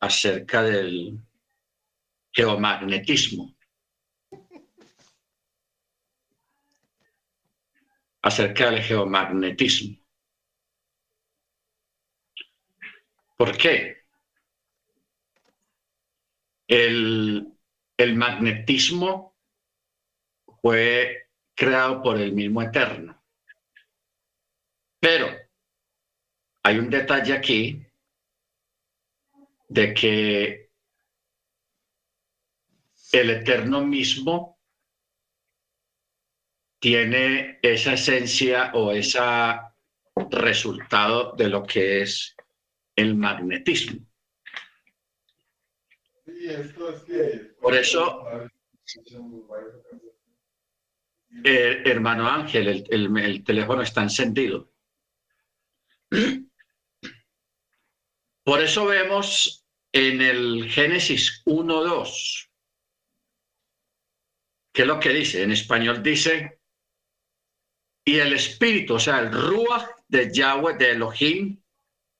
acerca del geomagnetismo. Acerca del geomagnetismo. ¿Por qué? El, el magnetismo fue creado por el mismo Eterno. Pero hay un detalle aquí de que el Eterno mismo tiene esa esencia o ese resultado de lo que es el magnetismo. Por eso, eh, hermano Ángel, el teléfono está encendido. Por eso vemos en el Génesis 1.2, ¿qué es lo que dice? En español dice, y el espíritu, o sea, el Ruach de Yahweh, de Elohim,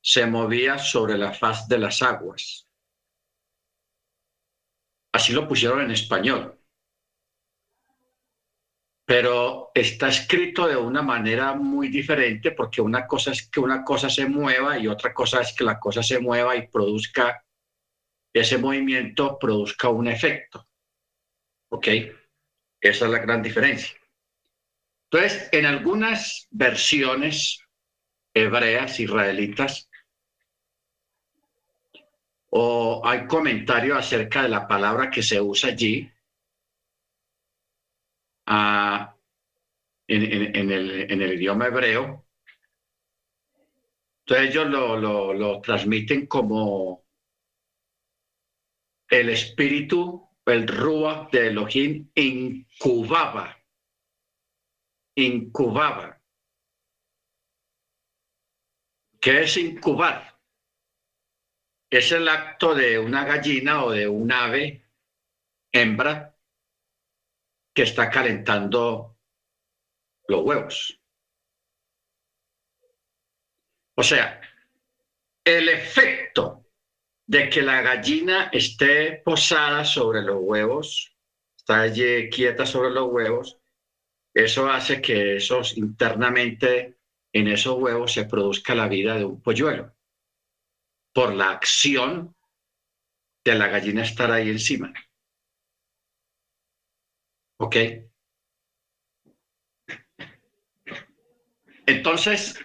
se movía sobre la faz de las aguas. Así lo pusieron en español pero está escrito de una manera muy diferente porque una cosa es que una cosa se mueva y otra cosa es que la cosa se mueva y produzca ese movimiento, produzca un efecto. ¿Ok? Esa es la gran diferencia. Entonces, en algunas versiones hebreas, israelitas, o hay comentarios acerca de la palabra que se usa allí, en, el, idioma hebreo. Entonces ellos lo, transmiten como el espíritu, el rúa de Elohim incubaba, incubaba. ¿Qué es incubar? Es el acto de una gallina o de un ave hembra que está calentando los huevos. O sea, el efecto de que la gallina esté posada sobre los huevos, está allí quieta sobre los huevos, eso hace que esos internamente en esos huevos se produzca la vida de un polluelo por la acción de la gallina estar ahí encima. ¿Ok? Entonces,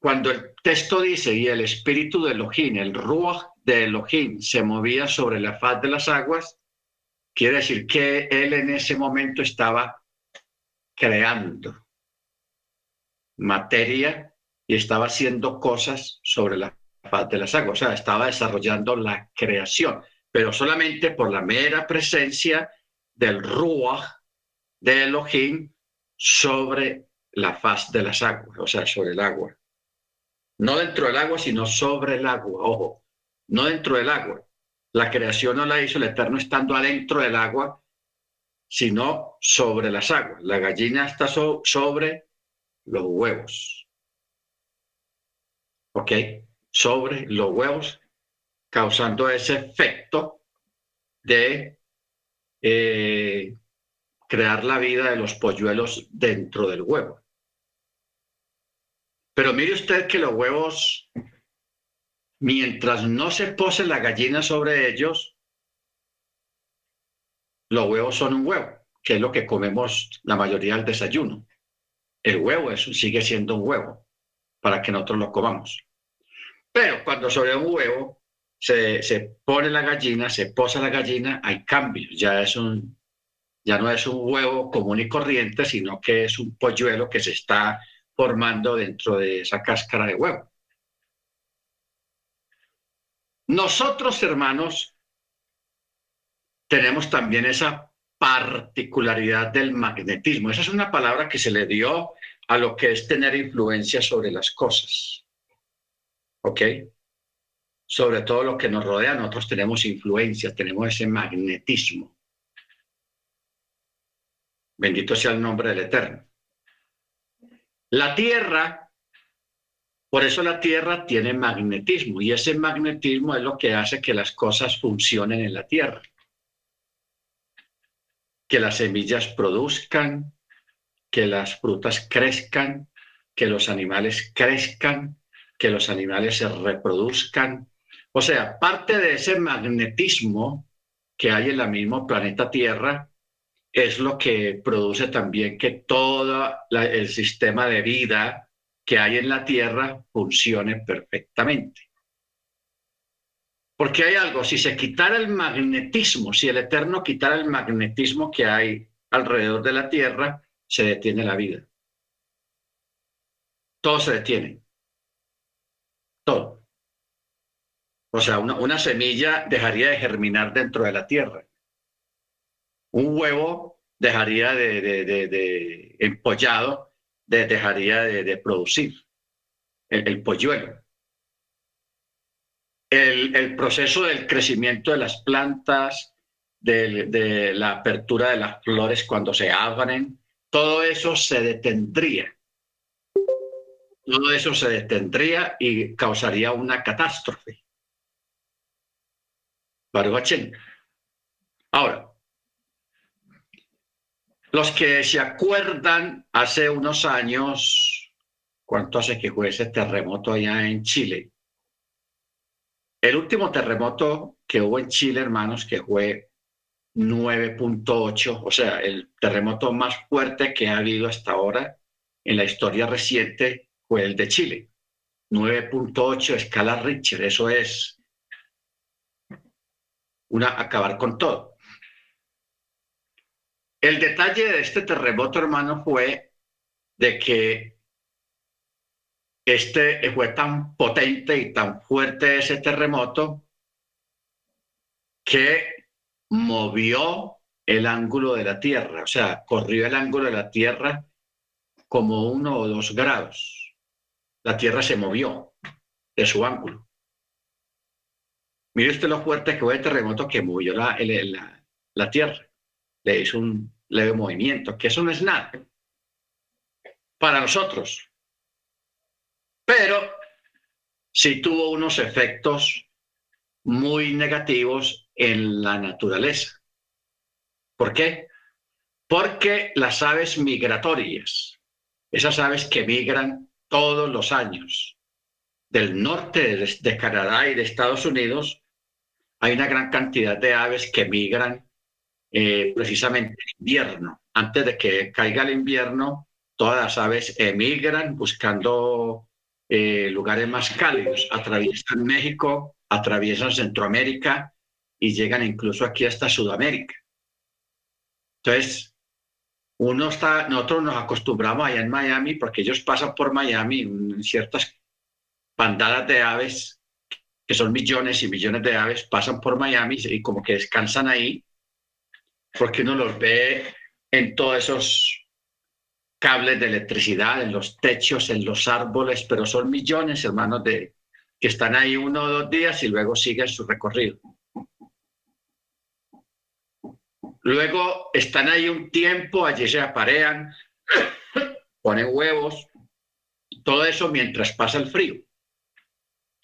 cuando el texto dice, y el espíritu de Elohim, el ruach de Elohim, se movía sobre la faz de las aguas, quiere decir que él en ese momento estaba creando materia y estaba haciendo cosas sobre la faz de las aguas, o sea, estaba desarrollando la creación, pero solamente por la mera presencia del Ruach de Elohim sobre la faz de las aguas, o sea, sobre el agua. No dentro del agua, sino sobre el agua, ojo, no dentro del agua. La creación no la hizo el Eterno estando adentro del agua, sino sobre las aguas. La gallina está sobre los huevos. ¿Ok? Sobre los huevos, causando ese efecto de eh, crear la vida de los polluelos dentro del huevo. Pero mire usted que los huevos, mientras no se pose la gallina sobre ellos, los huevos son un huevo, que es lo que comemos la mayoría del desayuno. El huevo es, sigue siendo un huevo para que nosotros lo comamos. Pero cuando sobre un huevo se, pone la gallina, se posa la gallina, hay cambios. Ya, es un, ya no es un huevo común y corriente, sino que es un polluelo que se está formando dentro de esa cáscara de huevo. Nosotros, hermanos, tenemos también esa particularidad del magnetismo. Esa es una palabra que se le dio a lo que es tener influencia sobre las cosas. ¿Ok? sobre todo lo que nos rodea, nosotros tenemos influencia, tenemos ese magnetismo. Bendito sea el nombre del Eterno. La tierra Por eso la Tierra tiene magnetismo y ese magnetismo es lo que hace que las cosas funcionen en la Tierra. Que las semillas produzcan, que las frutas crezcan, que los animales crezcan, que los animales se reproduzcan. O sea, parte de ese magnetismo que hay en el mismo planeta Tierra es lo que produce también que todo el sistema de vida que hay en la Tierra funcione perfectamente. Porque hay algo, si se quitara el magnetismo, si el Eterno quitara el magnetismo que hay alrededor de la Tierra, se detiene la vida. Todo se detiene. Todo. O sea, una, semilla dejaría de germinar dentro de la Tierra. Un huevo dejaría de, de empollado dejaría de, producir el, polluelo. El, proceso del crecimiento de las plantas, de, la apertura de las flores cuando se abren, todo eso se detendría. Todo eso se detendría y causaría una catástrofe. Ahora, los que se acuerdan hace unos años, ¿cuánto hace que fue ese terremoto allá en Chile? El último terremoto que hubo en Chile, hermanos, que fue 9.8, o sea, el terremoto más fuerte que ha habido hasta ahora en la historia reciente fue el de Chile. 9.8 escala Richter, eso es una acabar con todo. El detalle de este terremoto, hermano, fue de que este fue tan potente y tan fuerte ese terremoto que movió el ángulo de la Tierra, o sea, corrió el ángulo de la Tierra como uno o dos grados. La Tierra se movió de su ángulo. Mire usted lo fuerte que fue el terremoto que movió la, la Tierra le hizo un leve movimiento, que eso no es nada para nosotros. Pero sí tuvo unos efectos muy negativos en la naturaleza. ¿Por qué? Porque las aves migratorias, esas aves que migran todos los años del norte de, Canadá y de Estados Unidos, hay una gran cantidad de aves que migran eh, precisamente en invierno. Antes de que caiga el invierno, todas las aves emigran buscando eh, lugares más cálidos, atraviesan México, atraviesan Centroamérica y llegan incluso aquí hasta Sudamérica. Entonces, uno está, nosotros nos acostumbramos allá en Miami porque ellos pasan por Miami en ciertas bandadas de aves, que son millones y millones de aves, pasan por Miami y como que descansan ahí porque uno los ve en todos esos cables de electricidad, en los techos, en los árboles, pero son millones, hermanos, de que están ahí uno o dos días y luego siguen su recorrido. Luego están ahí un tiempo, allí se aparean, ponen huevos, todo eso mientras pasa el frío.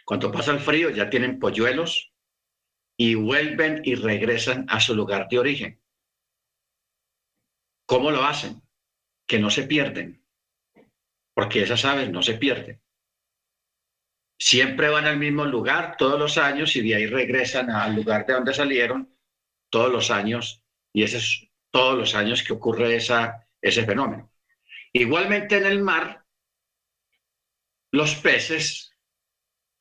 Cuando pasa el frío ya tienen polluelos y vuelven y regresan a su lugar de origen. ¿Cómo lo hacen? Que no se pierden, porque esas aves no se pierden. Siempre van al mismo lugar todos los años y de ahí regresan al lugar de donde salieron todos los años y ese es todos los años que ocurre esa, ese fenómeno. Igualmente en el mar, los peces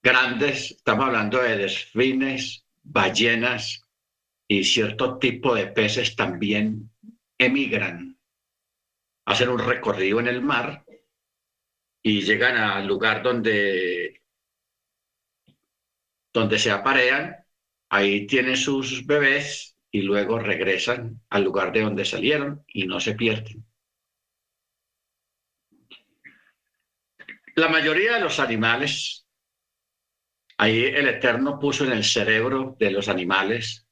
grandes, estamos hablando de delfines, ballenas y cierto tipo de peces también emigran, hacen un recorrido en el mar y llegan al lugar donde, donde se aparean, ahí tienen sus bebés y luego regresan al lugar de donde salieron y no se pierden. La mayoría de los animales, ahí el Eterno puso en el cerebro de los animales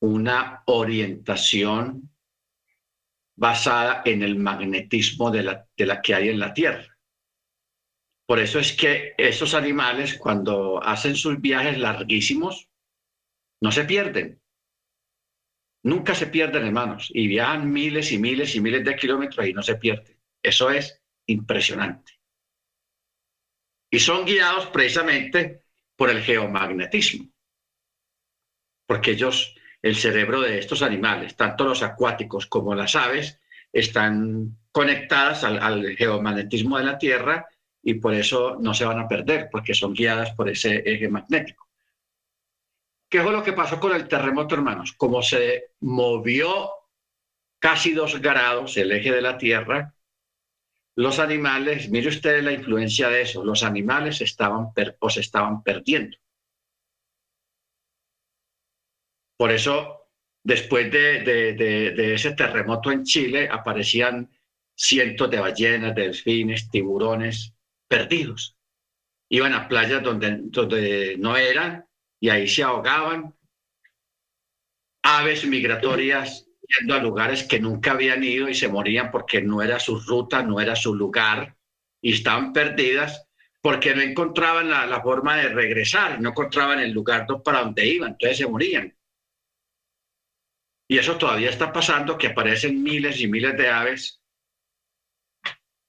una orientación basada en el magnetismo de la, de la que hay en la Tierra. Por eso es que esos animales, cuando hacen sus viajes larguísimos, no se pierden. Nunca se pierden, hermanos, y viajan miles y miles y miles de kilómetros y no se pierden. Eso es impresionante. Y son guiados precisamente por el geomagnetismo, porque ellos, el cerebro de estos animales, tanto los acuáticos como las aves, están conectadas al, geomagnetismo de la Tierra y por eso no se van a perder, porque son guiadas por ese eje magnético. ¿Qué fue lo que pasó con el terremoto, hermanos? Como se movió casi dos grados el eje de la Tierra, los animales, mire usted la influencia de eso, los animales estaban o se estaban perdiendo. Por eso, después de, ese terremoto en Chile, aparecían cientos de ballenas, delfines, tiburones perdidos. Iban a playas donde, no eran y ahí se ahogaban. Aves migratorias yendo a lugares que nunca habían ido y se morían porque no era su ruta, no era su lugar y estaban perdidas porque no encontraban la, forma de regresar, no encontraban el lugar para donde iban, entonces se morían. Y eso todavía está pasando, que aparecen miles y miles de aves.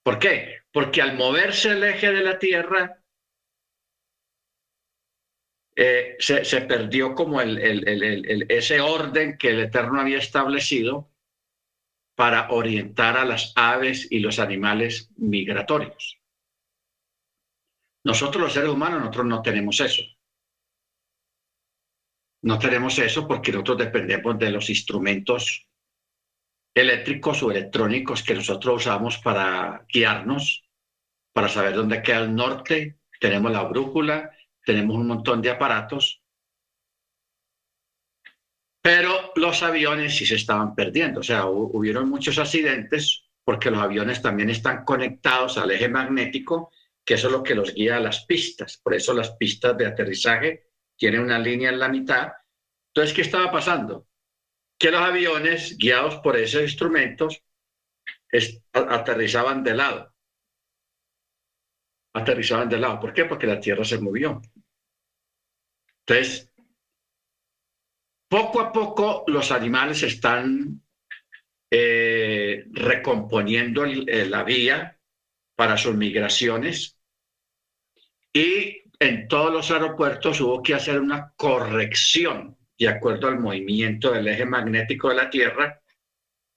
¿Por qué? Porque al moverse el eje de la Tierra, eh, se, perdió como ese orden que el Eterno había establecido para orientar a las aves y los animales migratorios. Nosotros los seres humanos, nosotros no tenemos eso. No tenemos eso porque nosotros dependemos de los instrumentos eléctricos o electrónicos que nosotros usamos para guiarnos, para saber dónde queda el norte. Tenemos la brújula, tenemos un montón de aparatos, pero los aviones sí se estaban perdiendo, o sea, hubieron muchos accidentes porque los aviones también están conectados al eje magnético, que eso es lo que los guía a las pistas, por eso las pistas de aterrizaje tienen una línea en la mitad. Entonces, ¿qué estaba pasando? Que los aviones, guiados por esos instrumentos, aterrizaban de lado. Aterrizaban de lado. ¿Por qué? Porque la Tierra se movió. Entonces, poco a poco los animales están eh, recomponiendo eh, la vía para sus migraciones y en todos los aeropuertos hubo que hacer una corrección de acuerdo al movimiento del eje magnético de la Tierra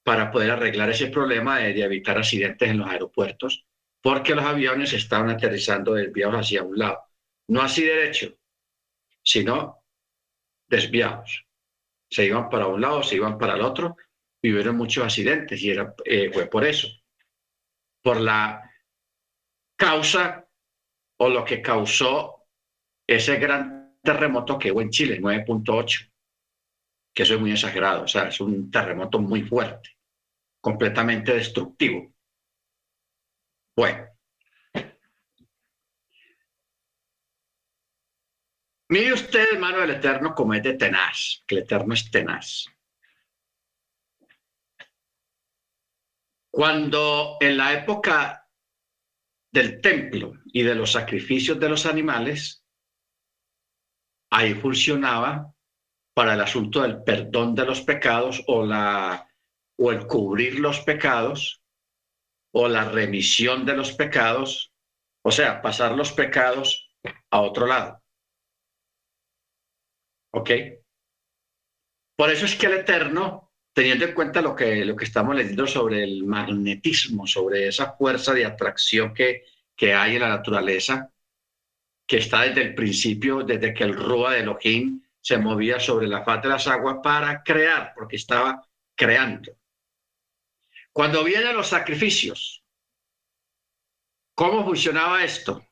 para poder arreglar ese problema de, evitar accidentes en los aeropuertos, porque los aviones estaban aterrizando desviados hacia un lado, no así derecho, sino desviados. Se iban para un lado, se iban para el otro, y hubieron muchos accidentes y era, eh, fue por eso, por la causa o lo que causó ese gran terremoto que hubo en Chile, 9.8, que eso es muy exagerado, o sea, es un terremoto muy fuerte, completamente destructivo. Bueno, Mire usted, hermano del Eterno, como es de tenaz, que el Eterno es tenaz. Cuando en la época del templo y de los sacrificios de los animales, ahí funcionaba para el asunto del perdón de los pecados o, la, o el cubrir los pecados o la remisión de los pecados, o sea, pasar los pecados a otro lado. ¿Ok? Por eso es que el Eterno, teniendo en cuenta lo que, lo que estamos leyendo sobre el magnetismo, sobre esa fuerza de atracción que, que hay en la naturaleza, que está desde el principio, desde que el Rúa de Elohim se movía sobre la faz de las aguas para crear, porque estaba creando. Cuando vienen los sacrificios, ¿cómo funcionaba esto?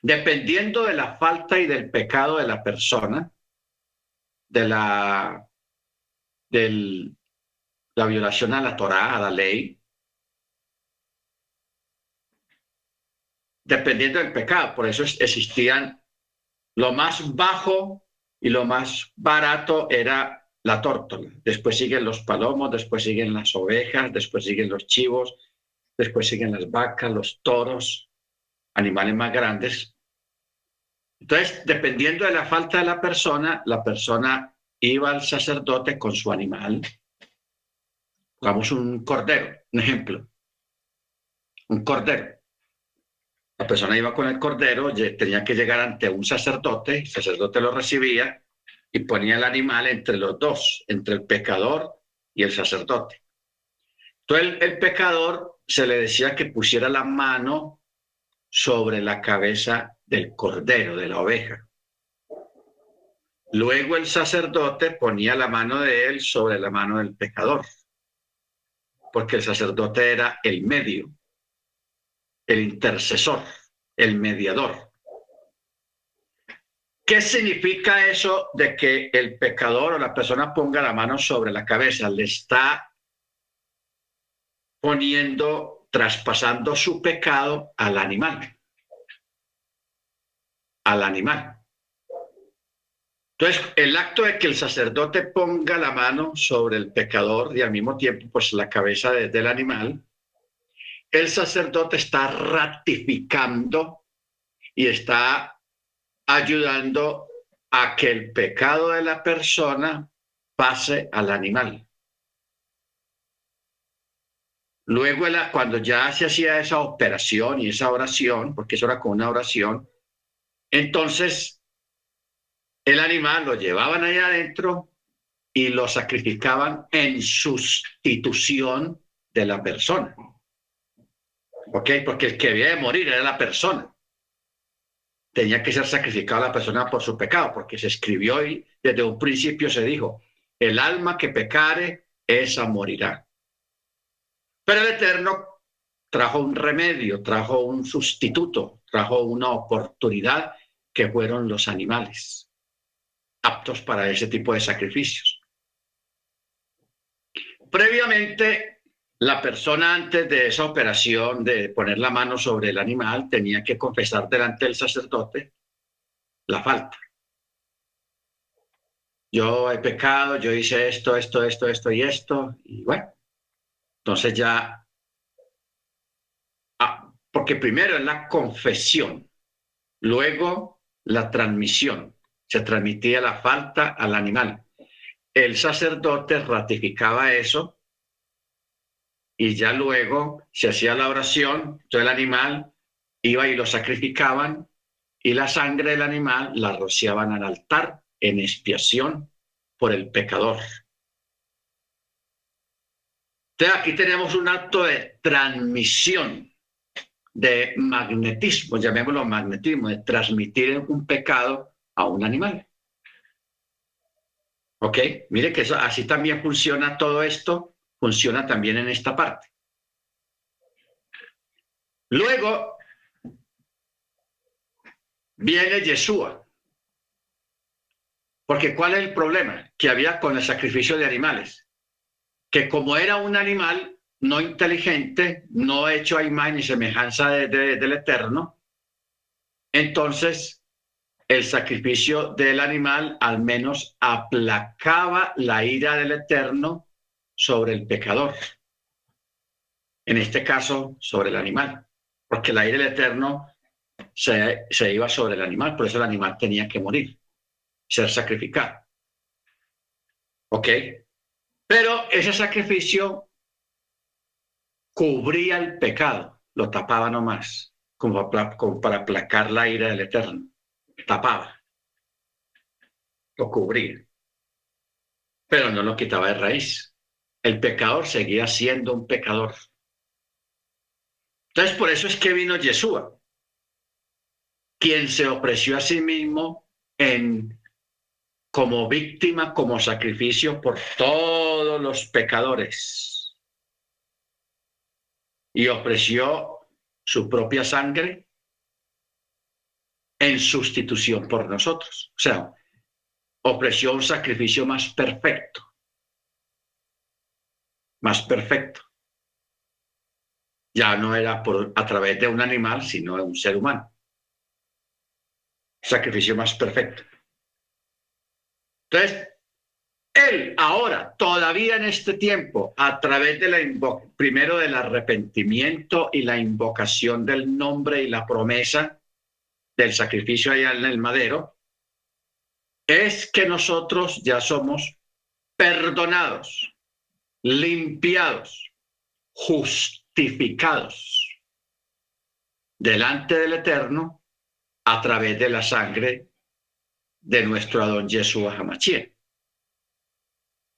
Dependiendo de la falta y del pecado de la persona, de la, del, la violación a la Torá, a la ley, dependiendo del pecado. Por eso existían lo más bajo y lo más barato era la tórtola. Después siguen los palomos, después siguen las ovejas, después siguen los chivos, después siguen las vacas, los toros. animales más grandes. Entonces, dependiendo de la falta de la persona, la persona iba al sacerdote con su animal. Pongamos un cordero, un ejemplo. Un cordero. La persona iba con el cordero, tenía que llegar ante un sacerdote, el sacerdote lo recibía y ponía el animal entre los dos, entre el pecador y el sacerdote. Entonces el, el pecador se le decía que pusiera la mano sobre la cabeza del cordero, de la oveja. Luego el sacerdote ponía la mano de él sobre la mano del pecador, porque el sacerdote era el medio, el intercesor, el mediador. ¿Qué significa eso de que el pecador o la persona ponga la mano sobre la cabeza? Le está poniendo, traspasando su pecado al animal. Al animal. Entonces, el acto de que el sacerdote ponga la mano sobre el pecador y al mismo tiempo, pues la cabeza del animal, el sacerdote está ratificando y está ayudando a que el pecado de la persona pase al animal. Luego, cuando ya se hacía esa operación y esa oración, porque eso era como una oración, entonces el animal lo llevaban allá adentro y lo sacrificaban en sustitución de la persona. ¿Ok? Porque el que debía de morir era la persona. Tenía que ser sacrificada la persona por su pecado, porque se escribió y desde un principio se dijo, el alma que pecare, esa morirá. Pero el Eterno trajo un remedio, trajo un sustituto, trajo una oportunidad que fueron los animales aptos para ese tipo de sacrificios. Previamente, la persona antes de esa operación de poner la mano sobre el animal tenía que confesar delante del sacerdote la falta. Yo he pecado, yo hice esto, esto, esto, esto y esto, y bueno, entonces ya, ah, porque primero es la confesión, luego la transmisión se transmitía la falta al animal. El sacerdote ratificaba eso y ya luego se hacía la oración, todo el animal iba y lo sacrificaban y la sangre del animal la rociaban al altar en expiación por el pecador. Entonces aquí tenemos un acto de transmisión, de magnetismo, llamémoslo magnetismo, de transmitir un pecado a un animal. ¿Ok? Mire que eso, así también funciona todo esto, funciona también en esta parte. Luego viene Yeshua. Porque ¿cuál es el problema que había con el sacrificio de animales? Que como era un animal no inteligente, no hecho a imagen y semejanza del Eterno, entonces el sacrificio del animal al menos aplacaba la ira del Eterno sobre el pecador. En este caso, sobre el animal, porque la ira del Eterno se, se iba sobre el animal, por eso el animal tenía que morir, ser sacrificado. ¿Ok? Pero ese sacrificio cubría el pecado, lo tapaba nomás, como como para aplacar la ira del Eterno tapaba, lo cubría, pero no lo quitaba de raíz. El pecador seguía siendo un pecador. Entonces, por eso es que vino Yeshua, quien se ofreció a sí mismo en como víctima, como sacrificio por todos los pecadores. Y ofreció su propia sangre en sustitución por nosotros. O sea, ofreció un sacrificio más perfecto, más perfecto. Ya no era por, a través de un animal, sino de un ser humano. Sacrificio más perfecto. Entonces, Él ahora, todavía en este tiempo, a través de la primero del arrepentimiento y la invocación del nombre y la promesa del sacrificio allá en el madero, es que nosotros ya somos perdonados, limpiados, justificados delante del Eterno a través de la sangre de nuestro Adón Yeshua Hamachie.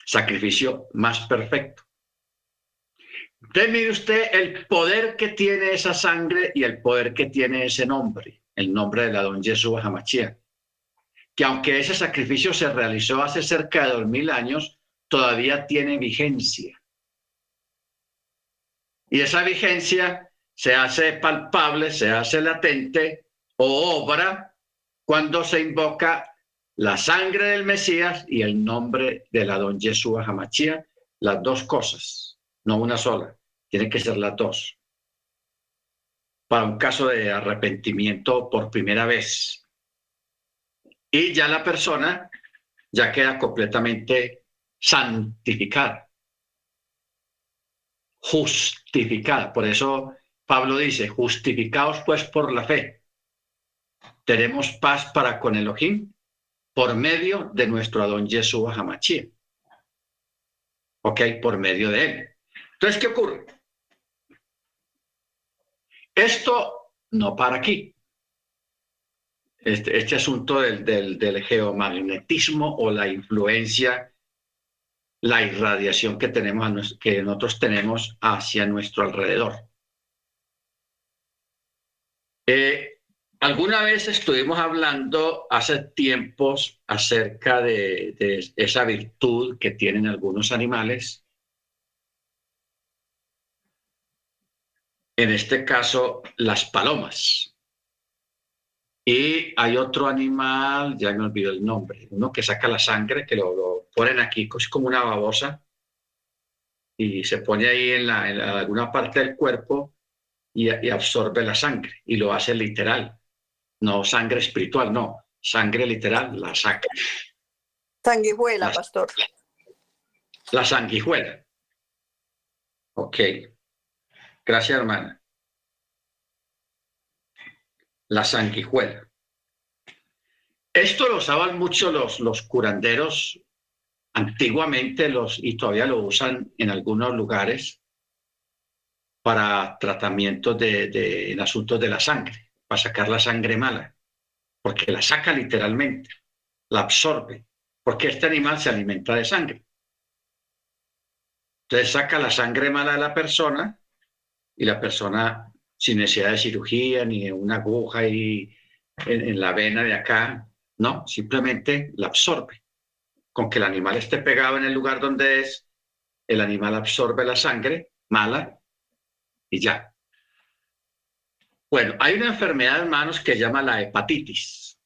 Sacrificio más perfecto. Entonces usted el poder que tiene esa sangre y el poder que tiene ese nombre, el nombre del Adón Yeshua Hamachia. Que aunque ese sacrificio se realizó hace cerca de dos mil años, todavía tiene vigencia. Y esa vigencia se hace palpable, se hace latente o obra cuando se invoca la sangre del Mesías y el nombre de la don Yeshua Hamachia, las dos cosas, no una sola, tienen que ser las dos. Para un caso de arrepentimiento por primera vez. Y ya la persona ya queda completamente santificada, justificada. Por eso Pablo dice, justificados pues por la fe. Tenemos paz para con Elohim por medio de nuestro Adón Yeshua Hamachí. ¿Ok? Por medio de él. Entonces, ¿qué ocurre? Esto no para aquí. Este, este asunto del, geomagnetismo o la influencia, la irradiación que, tenemos, que nosotros tenemos hacia nuestro alrededor. Eh, Alguna vez estuvimos hablando hace tiempos acerca de, esa virtud que tienen algunos animales. En este caso, las palomas. Y hay otro animal, ya me olvidó el nombre, uno que saca la sangre, que lo, ponen aquí como una babosa y se pone ahí en, alguna parte del cuerpo y absorbe la sangre y lo hace literal no sangre espiritual, no, sangre literal, la saca. Sanguijuela, pastor. La sanguijuela. Ok. Gracias, hermana. La sanguijuela. Esto lo usaban mucho los, los curanderos antiguamente los, y todavía lo usan en algunos lugares para tratamientos de, de, en asuntos de la sangre para sacar la sangre mala, porque la saca literalmente, la absorbe, porque este animal se alimenta de sangre. Entonces saca la sangre mala de la persona y la persona sin necesidad de cirugía ni de una aguja y en, la vena de acá, no, simplemente la absorbe. Con que el animal esté pegado en el lugar donde es, el animal absorbe la sangre mala y ya, bueno, hay una enfermedad, hermanos, que se llama la hepatitis.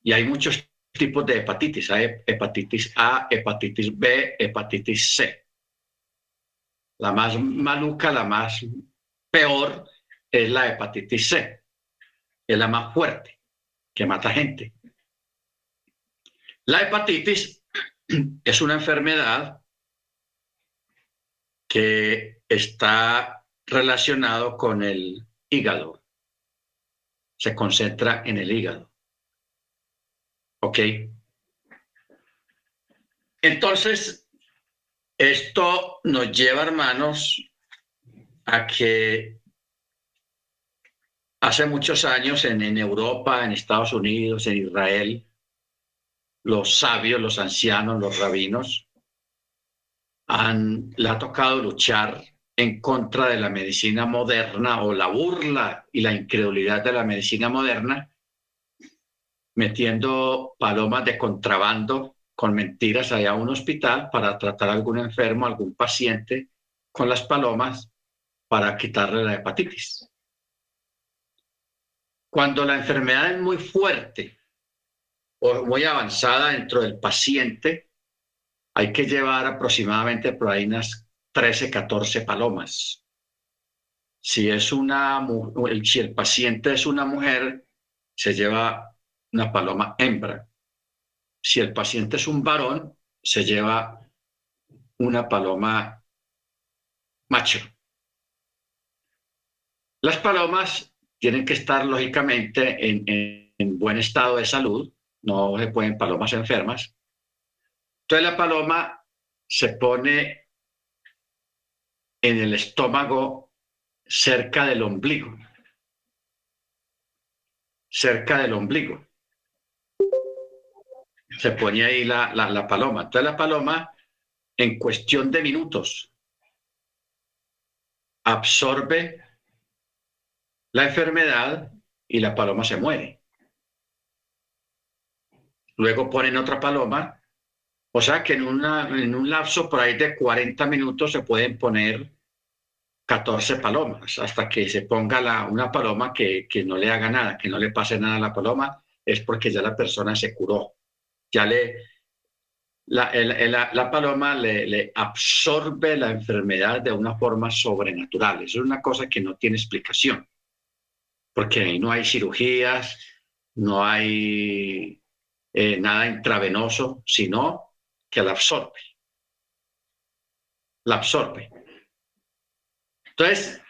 Y hay muchos tipos de hepatitis. Hay hepatitis A, hepatitis B, hepatitis C. La más maluca, la más peor, es la hepatitis C. Es la más fuerte, que mata gente. La hepatitis es una enfermedad que está relacionado con el hígado. Se concentra en el hígado. ¿Ok? Entonces, esto nos lleva, hermanos, a que hace muchos años en, Europa, en Estados Unidos, en Israel, los sabios, los ancianos, los rabinos, han, le ha tocado luchar en contra de la medicina moderna o la burla y la incredulidad de la medicina moderna, metiendo palomas de contrabando con mentiras allá a un hospital para tratar a algún enfermo, algún paciente con las palomas para quitarle la hepatitis. Cuando la enfermedad es muy fuerte o muy avanzada dentro del paciente, hay que llevar aproximadamente por ahí unas 13, 14 palomas. Si, es una, si el paciente es una mujer, se lleva una paloma hembra. Si el paciente es un varón, se lleva una paloma macho. Las palomas tienen que estar lógicamente en, buen estado de salud, no se pueden palomas enfermas. Entonces la paloma se pone en el estómago cerca del ombligo, cerca del ombligo. Se pone ahí la, la paloma. Entonces la paloma, en cuestión de minutos, absorbe la enfermedad y la paloma se muere. Luego ponen otra paloma, o sea que en, una, en un lapso por ahí de 40 minutos se pueden poner 14 palomas hasta que se ponga la, una paloma que, que no le haga nada, que no le pase nada a la paloma, es porque ya la persona se curó. Ya le, la, la, paloma le, absorbe la enfermedad de una forma sobrenatural. Eso es una cosa que no tiene explicación porque no hay cirugías, no hay eh, nada intravenoso, sino que la absorbe. La absorbe. Entonces,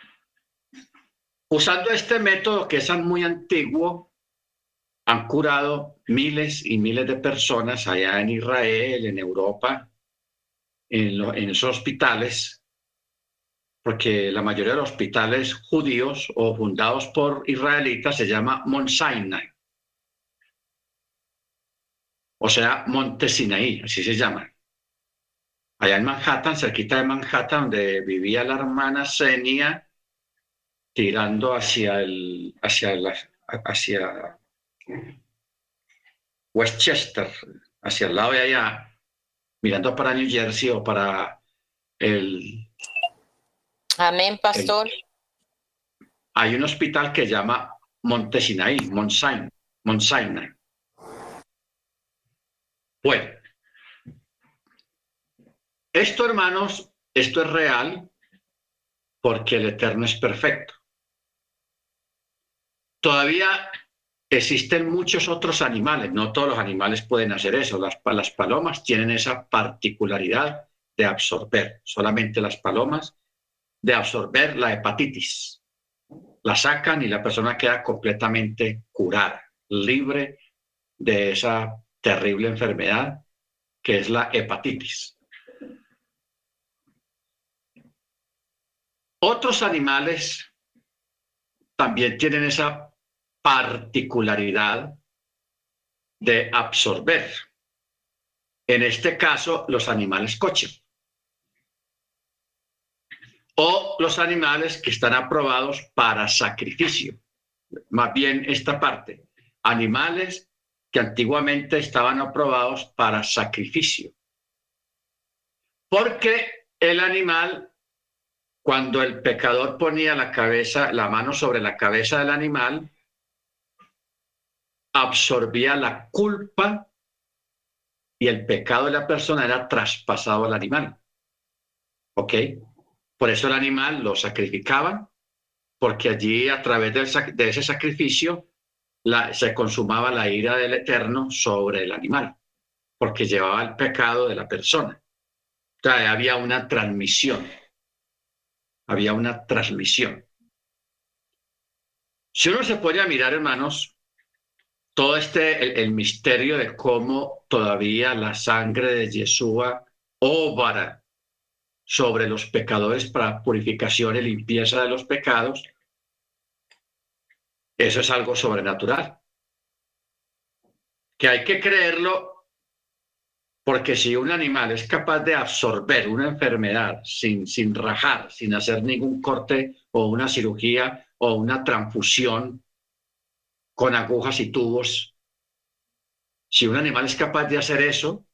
usando este método que es muy antiguo, han curado miles y miles de personas allá en Israel, en Europa, en, en esos hospitales porque la mayoría de los hospitales judíos o fundados por israelitas se llama Mont Sinai. O sea, Monte Sinaí, así se llama. Allá en Manhattan, cerquita de Manhattan, donde vivía la hermana Senia, tirando hacia el, hacia hacia Westchester, hacia el lado de allá, mirando para New Jersey o para el Amén, pastor. Hay un hospital que se llama Montesinaí, Monsain, Monsaina. Bueno, esto, hermanos, esto es real porque el Eterno es perfecto. Todavía existen muchos otros animales, no todos los animales pueden hacer eso. Las, palomas tienen esa particularidad de absorber, solamente las palomas de absorber la hepatitis. La sacan y la persona queda completamente curada, libre de esa terrible enfermedad que es la hepatitis. Otros animales también tienen esa particularidad de absorber. En este caso, los animales coche o los animales que están aprobados para sacrificio. Más bien esta parte, animales que antiguamente estaban aprobados para sacrificio. Porque el animal, cuando el pecador ponía la cabeza, la mano sobre la cabeza del animal, absorbía la culpa y el pecado de la persona era traspasado al animal. ¿Ok? Por eso el animal lo sacrificaban, porque allí a través de ese sacrificio se consumaba la ira del Eterno sobre el animal, porque llevaba el pecado de la persona. O sea, había una transmisión. Había una transmisión. Si uno se puede mirar, hermanos, todo este, el, misterio de cómo todavía la sangre de Yeshua obra sobre los pecadores para purificación y limpieza de los pecados, eso es algo sobrenatural. Que hay que creerlo porque si un animal es capaz de absorber una enfermedad sin, sin rajar, sin hacer ningún corte o una cirugía o una transfusión con agujas y tubos, si un animal es capaz de hacer eso,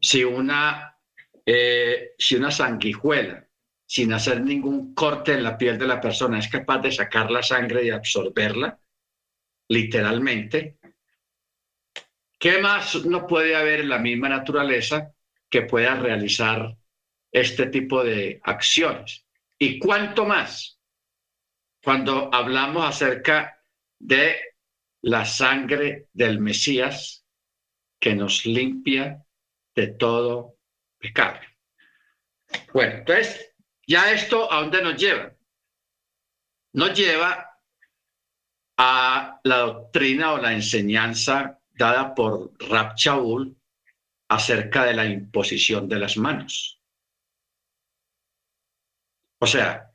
si una eh, si una sanguijuela, sin hacer ningún corte en la piel de la persona, es capaz de sacar la sangre y absorberla, literalmente, ¿qué más no puede haber en la misma naturaleza que pueda realizar este tipo de acciones? ¿Y cuánto más? Cuando hablamos acerca de la sangre del Mesías que nos limpia de todo pecado. Bueno, entonces, ya esto, ¿a dónde nos lleva? Nos lleva a la doctrina o la enseñanza dada por Rab Shaul acerca de la imposición de las manos. O sea,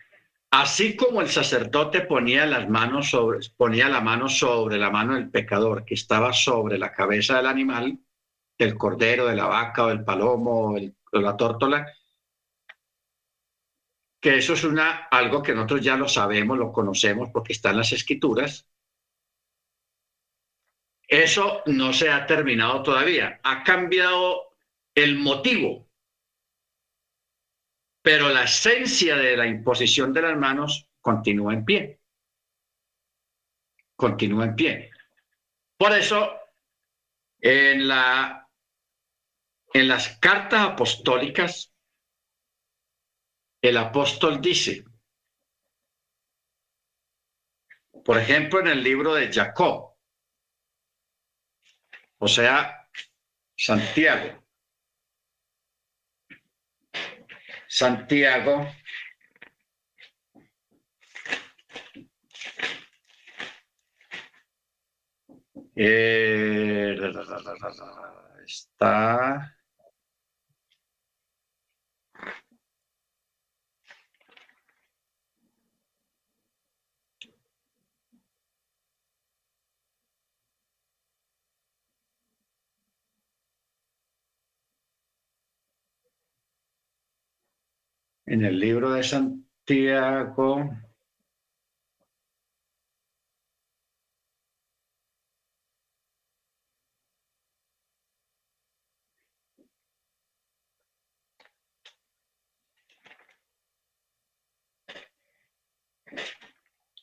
así como el sacerdote ponía las manos sobre, ponía la mano sobre la mano del pecador que estaba sobre la cabeza del animal, del cordero, de la vaca o del palomo o, la tórtola, que eso es una, algo que nosotros ya lo sabemos, lo conocemos porque está en las escrituras. Eso no se ha terminado todavía. Ha cambiado el motivo, pero la esencia de la imposición de las manos continúa en pie. Continúa en pie. Por eso, en, la, en las cartas apostólicas, el apóstol dice, por ejemplo, en el libro de Jacob, o sea, Santiago, Santiago. Eh, está en el libro de Santiago.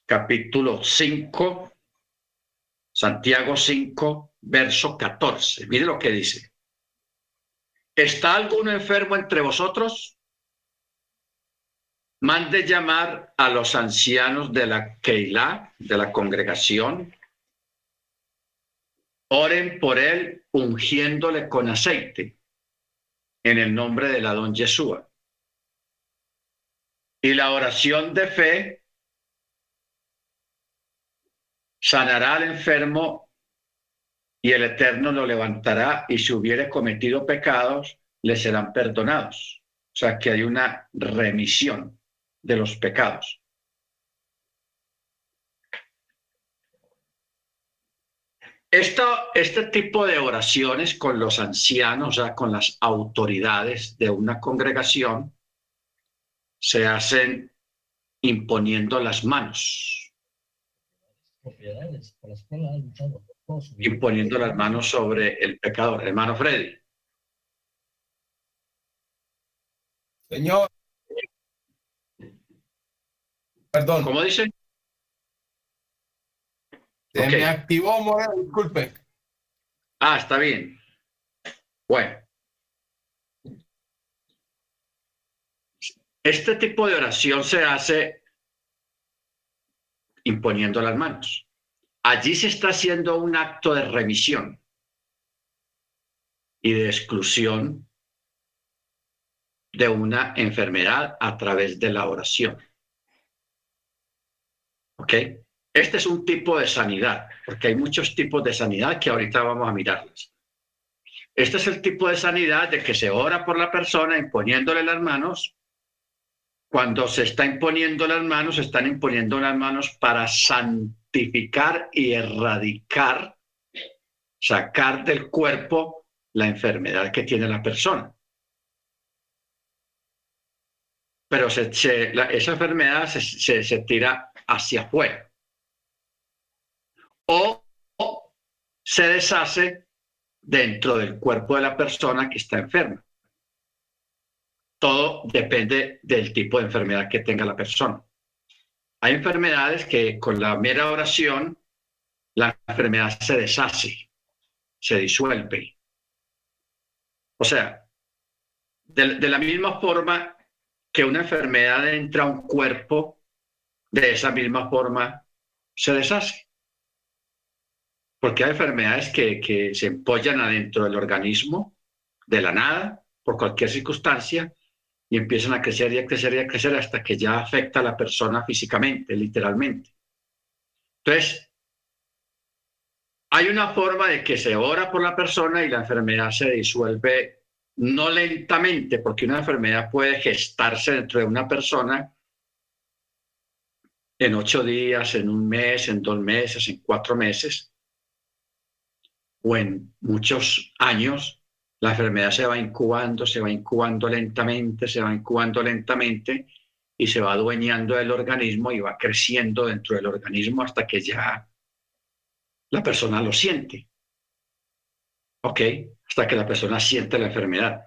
Capítulo 5, Santiago 5, verso 14. Mire lo que dice. ¿Está alguno enfermo entre vosotros? Mande llamar a los ancianos de la Keilah, de la congregación, oren por él ungiéndole con aceite en el nombre de la don Yeshua. Y la oración de fe sanará al enfermo y el Eterno lo levantará y si hubiere cometido pecados, le serán perdonados. O sea que hay una remisión de los pecados. este tipo de oraciones con los ancianos, o sea, con las autoridades de una congregación, se hacen imponiendo las manos. Imponiendo las manos sobre el pecador. Hermano Freddy. Señor, Perdón. ¿Cómo dice? Se me activó, Moreno, disculpe. Ah, está bien. Bueno. Este tipo de oración se hace imponiendo las manos. Allí se está haciendo un acto de remisión y de exclusión de una enfermedad a través de la oración. ¿Ok? Este es un tipo de sanidad, porque hay muchos tipos de sanidad que ahorita vamos a mirarlas. Este es el tipo de sanidad de que se ora por la persona imponiéndole las manos. Cuando se está imponiendo las manos, se están imponiendo las manos para santificar y erradicar, sacar del cuerpo la enfermedad que tiene la persona. Pero esa enfermedad se, se tira hacia afuera. O se deshace dentro del cuerpo de la persona que está enferma. Todo depende del tipo de enfermedad que tenga la persona. Hay enfermedades que con la mera oración la enfermedad se deshace, se disuelve. O sea, de, de la misma forma que una enfermedad entra a un cuerpo de esa misma forma se deshace. Porque hay enfermedades que, se empollan adentro del organismo de la nada, por cualquier circunstancia, y empiezan a crecer y a crecer y a crecer hasta que ya afecta a la persona físicamente, literalmente. Entonces, hay una forma de que se ora por la persona y la enfermedad se disuelve no lentamente, porque una enfermedad puede gestarse dentro de una persona en ocho días, en un mes, en dos meses, en cuatro meses, o en muchos años, la enfermedad se va incubando, se va incubando lentamente, se va incubando lentamente y se va adueñando del organismo y va creciendo dentro del organismo hasta que ya la persona lo siente. ¿Ok? Hasta que la persona siente la enfermedad.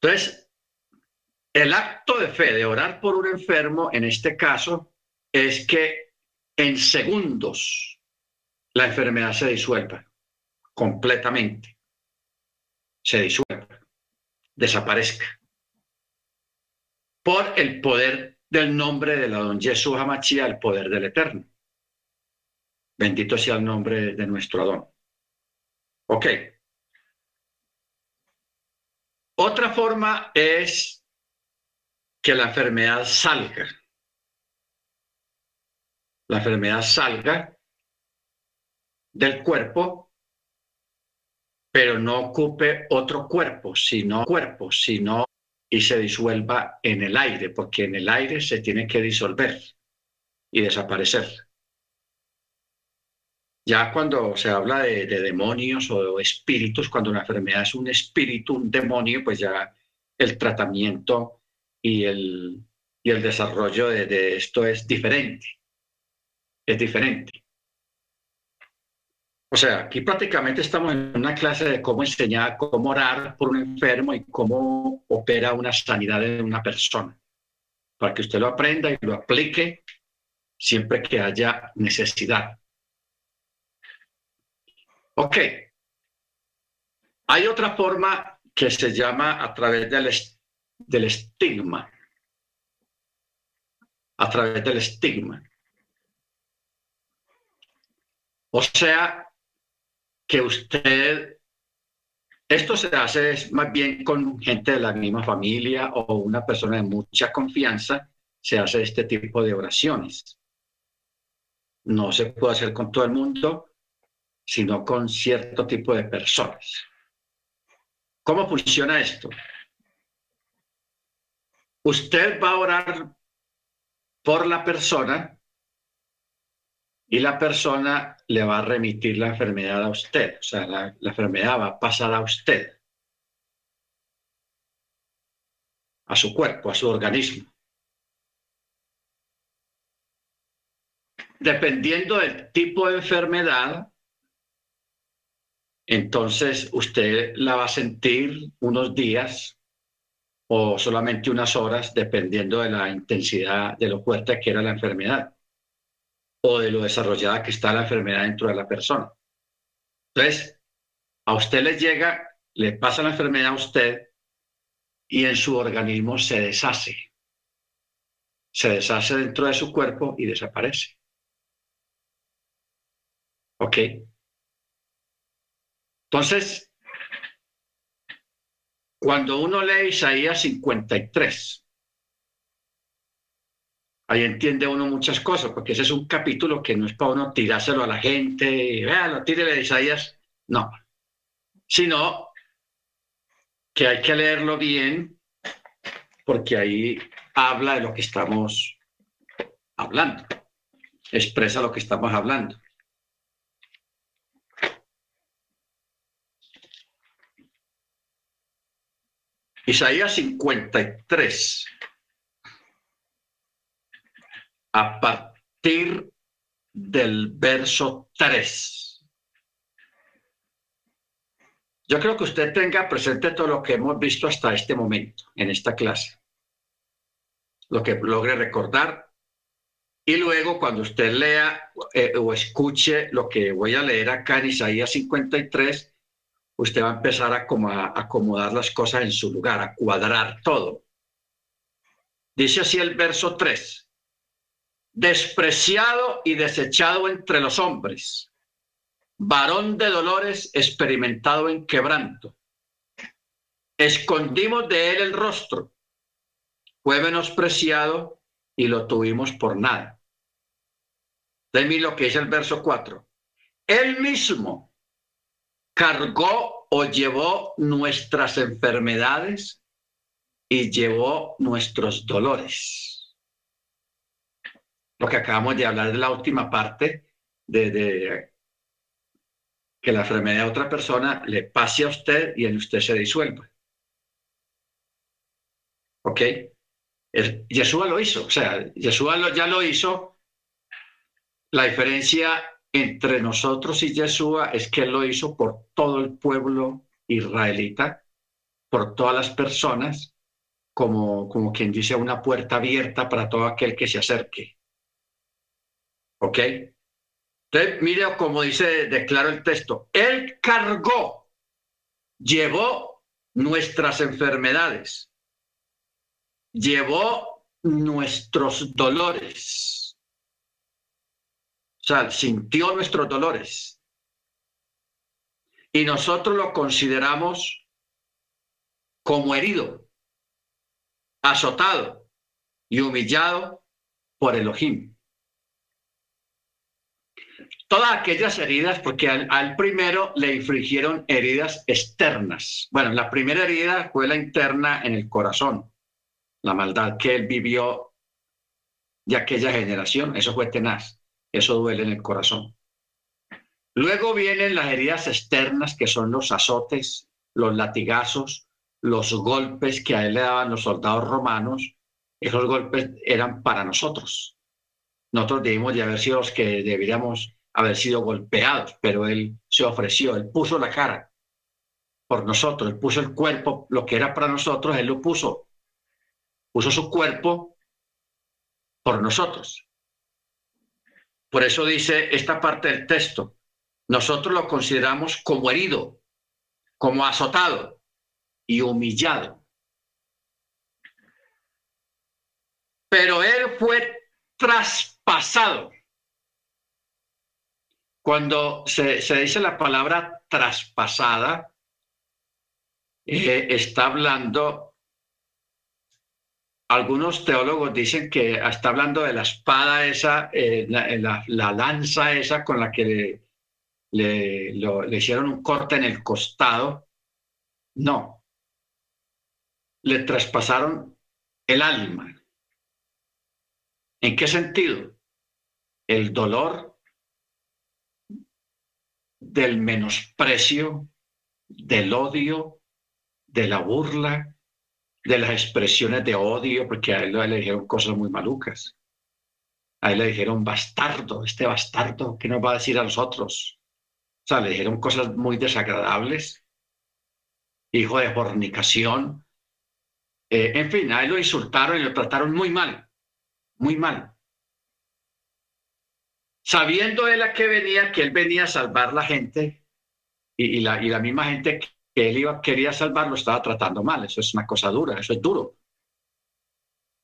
Entonces, el acto de fe de orar por un enfermo, en este caso, es que en segundos la enfermedad se disuelva completamente. Se disuelva, desaparezca. Por el poder del nombre de la don Jesús Hamachía, el poder del Eterno. Bendito sea el nombre de nuestro Adón. Ok. Otra forma es que la enfermedad salga. La enfermedad salga del cuerpo, pero no ocupe otro cuerpo, sino cuerpo, sino y se disuelva en el aire, porque en el aire se tiene que disolver y desaparecer. Ya cuando se habla de, demonios o espíritus, cuando una enfermedad es un espíritu, un demonio, pues ya el tratamiento y el, y el desarrollo de, esto es diferente. Es diferente. O sea, aquí prácticamente estamos en una clase de cómo enseñar, cómo orar por un enfermo y cómo opera una sanidad de una persona, para que usted lo aprenda y lo aplique siempre que haya necesidad. Ok. Hay otra forma que se llama a través del, del estigma. A través del estigma. O sea, que usted, esto se hace más bien con gente de la misma familia o una persona de mucha confianza, se hace este tipo de oraciones. No se puede hacer con todo el mundo, sino con cierto tipo de personas. ¿Cómo funciona esto? Usted va a orar por la persona y la persona le va a remitir la enfermedad a usted, o sea, la, enfermedad va a pasar a usted, a su cuerpo, a su organismo. Dependiendo del tipo de enfermedad, entonces usted la va a sentir unos días o solamente unas horas, dependiendo de la intensidad, de lo fuerte que era la enfermedad o de lo desarrollada que está la enfermedad dentro de la persona. Entonces, a usted le llega, le pasa la enfermedad a usted y en su organismo se deshace. Se deshace dentro de su cuerpo y desaparece. ¿Ok? Entonces, cuando uno lee Isaías 53, ahí entiende uno muchas cosas, porque ese es un capítulo que no es para uno tirárselo a la gente, y, lo tírele de Isaías, no, sino que hay que leerlo bien, porque ahí habla de lo que estamos hablando, expresa lo que estamos hablando. Isaías 53. A partir del verso 3. Yo creo que usted tenga presente todo lo que hemos visto hasta este momento en esta clase. Lo que logre recordar. Y luego cuando usted lea eh, o escuche lo que voy a leer acá en Isaías 53, usted va a empezar a, acomodar las cosas en su lugar, a cuadrar todo. Dice así el verso 3, despreciado y desechado entre los hombres, varón de dolores, experimentado en quebranto. Escondimos de él el rostro, fue menospreciado y lo tuvimos por nada. De mí lo que es el verso 4. Él mismo cargó o llevó nuestras enfermedades y llevó nuestros dolores. Lo que acabamos de hablar de la última parte, de, que la enfermedad de otra persona le pase a usted y en usted se disuelva. ¿Ok? Yeshua lo hizo, o sea, Yeshua ya lo hizo. La diferencia entre nosotros y Yeshua es que él lo hizo por todo el pueblo israelita, por todas las personas, como, como quien dice, una puerta abierta para todo aquel que se acerque. ¿Ok? Entonces, mire como dice, declaro el texto, Él cargó, llevó nuestras enfermedades, llevó nuestros dolores. O sea, sintió nuestros dolores. Y nosotros lo consideramos como herido, azotado y humillado por Elohim. Todas aquellas heridas, porque al, primero le infligieron heridas externas. Bueno, la primera herida fue la interna en el corazón, la maldad que él vivió de aquella generación. Eso fue tenaz, eso duele en el corazón. Luego vienen las heridas externas, que son los azotes, los latigazos, los golpes que a él le daban los soldados romanos. Esos golpes eran para nosotros. Nosotros debimos de haber sido los que deberíamos haber sido golpeados, pero él se ofreció, él puso la cara por nosotros, él puso el cuerpo, lo que era para nosotros, él lo puso, puso su cuerpo por nosotros. Por eso dice esta parte del texto, nosotros lo consideramos como herido, como azotado y humillado. Pero él fue traspasado cuando se, dice la palabra traspasada, eh, está hablando, algunos teólogos dicen que está hablando de la espada esa, eh, la, lanza esa con la que le hicieron un corte en el costado. No, le traspasaron el alma. ¿En qué sentido? El dolor del menosprecio, del odio, de la burla, de las expresiones de odio, porque a él le dijeron cosas muy malucas. A él le dijeron bastardo, este bastardo, ¿qué nos va a decir a nosotros? O sea, le dijeron cosas muy desagradables, hijo de fornicación. Eh, en fin, a él lo insultaron y lo trataron muy mal, muy mal sabiendo él a qué venía, que él venía a salvar la gente y, la, y la misma gente que él iba, quería salvar lo estaba tratando mal. Eso es una cosa dura, eso es duro.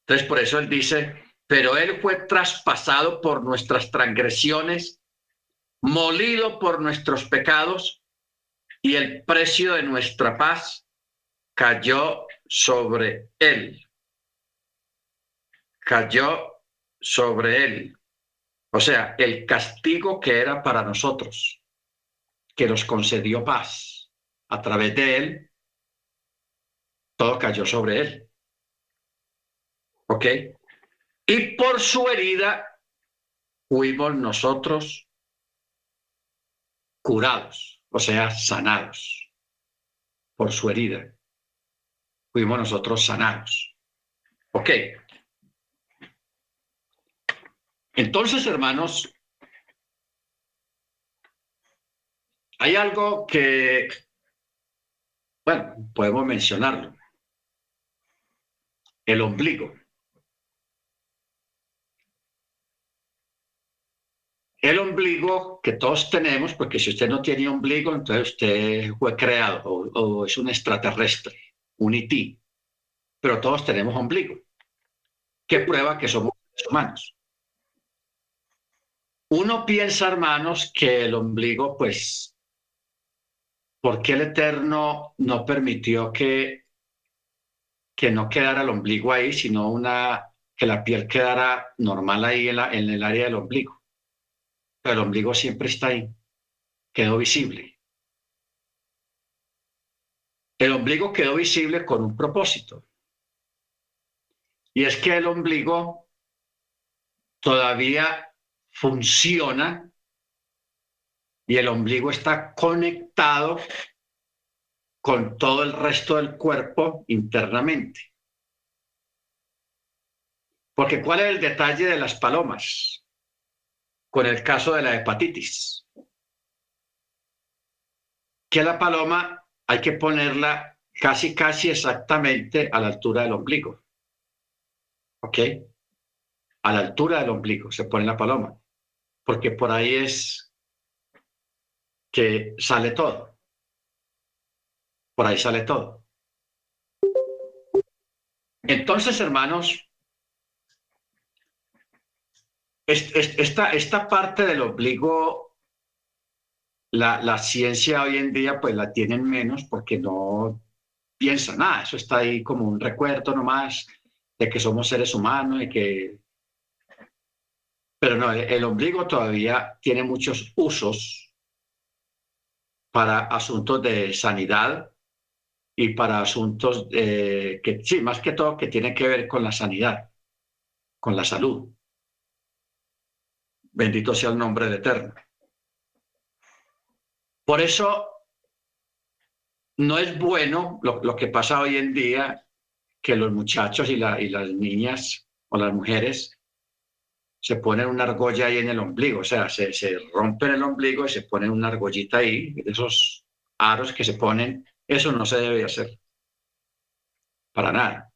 Entonces, por eso él dice, pero él fue traspasado por nuestras transgresiones, molido por nuestros pecados, y el precio de nuestra paz cayó sobre él. Cayó sobre él. O sea, el castigo que era para nosotros, que nos concedió paz a través de él, todo cayó sobre él. ¿Ok? Y por su herida fuimos nosotros curados, o sea, sanados. Por su herida fuimos nosotros sanados. ¿Ok? Entonces, hermanos, hay algo que, bueno, podemos mencionarlo. El ombligo. El ombligo que todos tenemos, porque si usted no tiene ombligo, entonces usted fue creado o, es un extraterrestre, un IT. Pero todos tenemos ombligo. ¿Qué prueba que somos humanos? uno piensa, hermanos, que el ombligo, pues, ¿por qué el Eterno no permitió que, que no quedara el ombligo ahí, sino una, que la piel quedara normal ahí en, la, en el área del ombligo? Pero el ombligo siempre está ahí, quedó visible. El ombligo quedó visible con un propósito. Y es que el ombligo todavía funciona y el ombligo está conectado con todo el resto del cuerpo internamente. Porque ¿cuál es el detalle de las palomas? Con el caso de la hepatitis. Que la paloma hay que ponerla casi, casi exactamente a la altura del ombligo. ¿Ok? A la altura del ombligo se pone la paloma porque por ahí es que sale todo. Por ahí sale todo. Entonces, hermanos, esta, esta parte del ombligo, la, la ciencia hoy en día pues la tienen menos porque no piensa nada, eso está ahí como un recuerdo nomás de que somos seres humanos y que pero no, el ombligo todavía tiene muchos usos para asuntos de sanidad y para asuntos que, sí, más que todo, que tienen que ver con la sanidad, con la salud. Bendito sea el nombre del Eterno. Por eso no es bueno lo, que pasa hoy en día, que los muchachos y, y las niñas o las mujeres se pone una argolla ahí en el ombligo, o sea, se, se rompen el ombligo y se pone una argollita ahí, esos aros que se ponen, eso no se debe hacer. Para nada.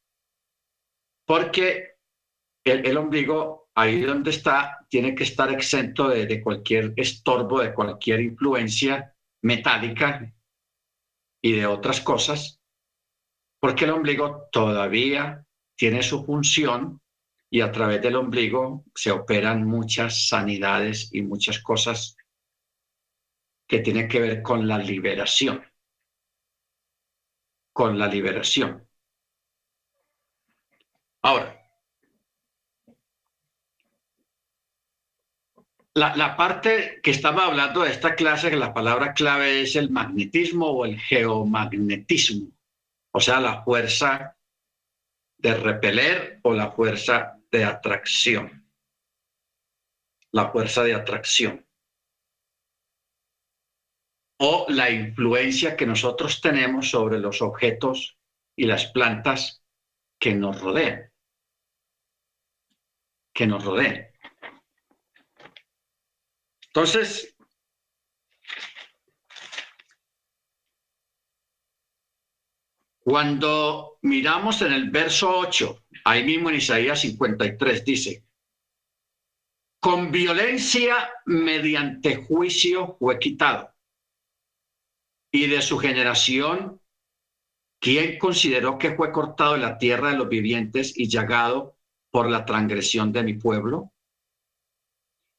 Porque el, ombligo, ahí donde está, tiene que estar exento de, de cualquier estorbo, de cualquier influencia metálica y de otras cosas, porque el ombligo todavía tiene su función y a través del ombligo se operan muchas sanidades y muchas cosas que tienen que ver con la liberación, con la liberación. Ahora, la, la, parte que estaba hablando de esta clase, que la palabra clave es el magnetismo o el geomagnetismo, o sea, la fuerza de repeler o la fuerza de atracción. La fuerza de atracción. O la influencia que nosotros tenemos sobre los objetos y las plantas que nos rodean. Que nos rodean. Entonces, cuando miramos en el verso 8, Ahí mismo en Isaías 53 dice, con violencia mediante juicio fue quitado. Y de su generación, ¿quién consideró que fue cortado de la tierra de los vivientes y llagado por la transgresión de mi pueblo?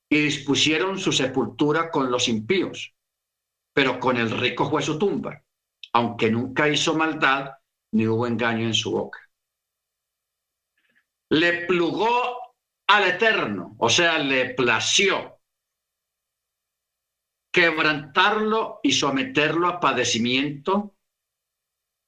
Y dispusieron su sepultura con los impíos, pero con el rico fue su tumba, aunque nunca hizo maldad ni hubo engaño en su boca le plugó al Eterno, o sea, le plació quebrantarlo y someterlo a padecimiento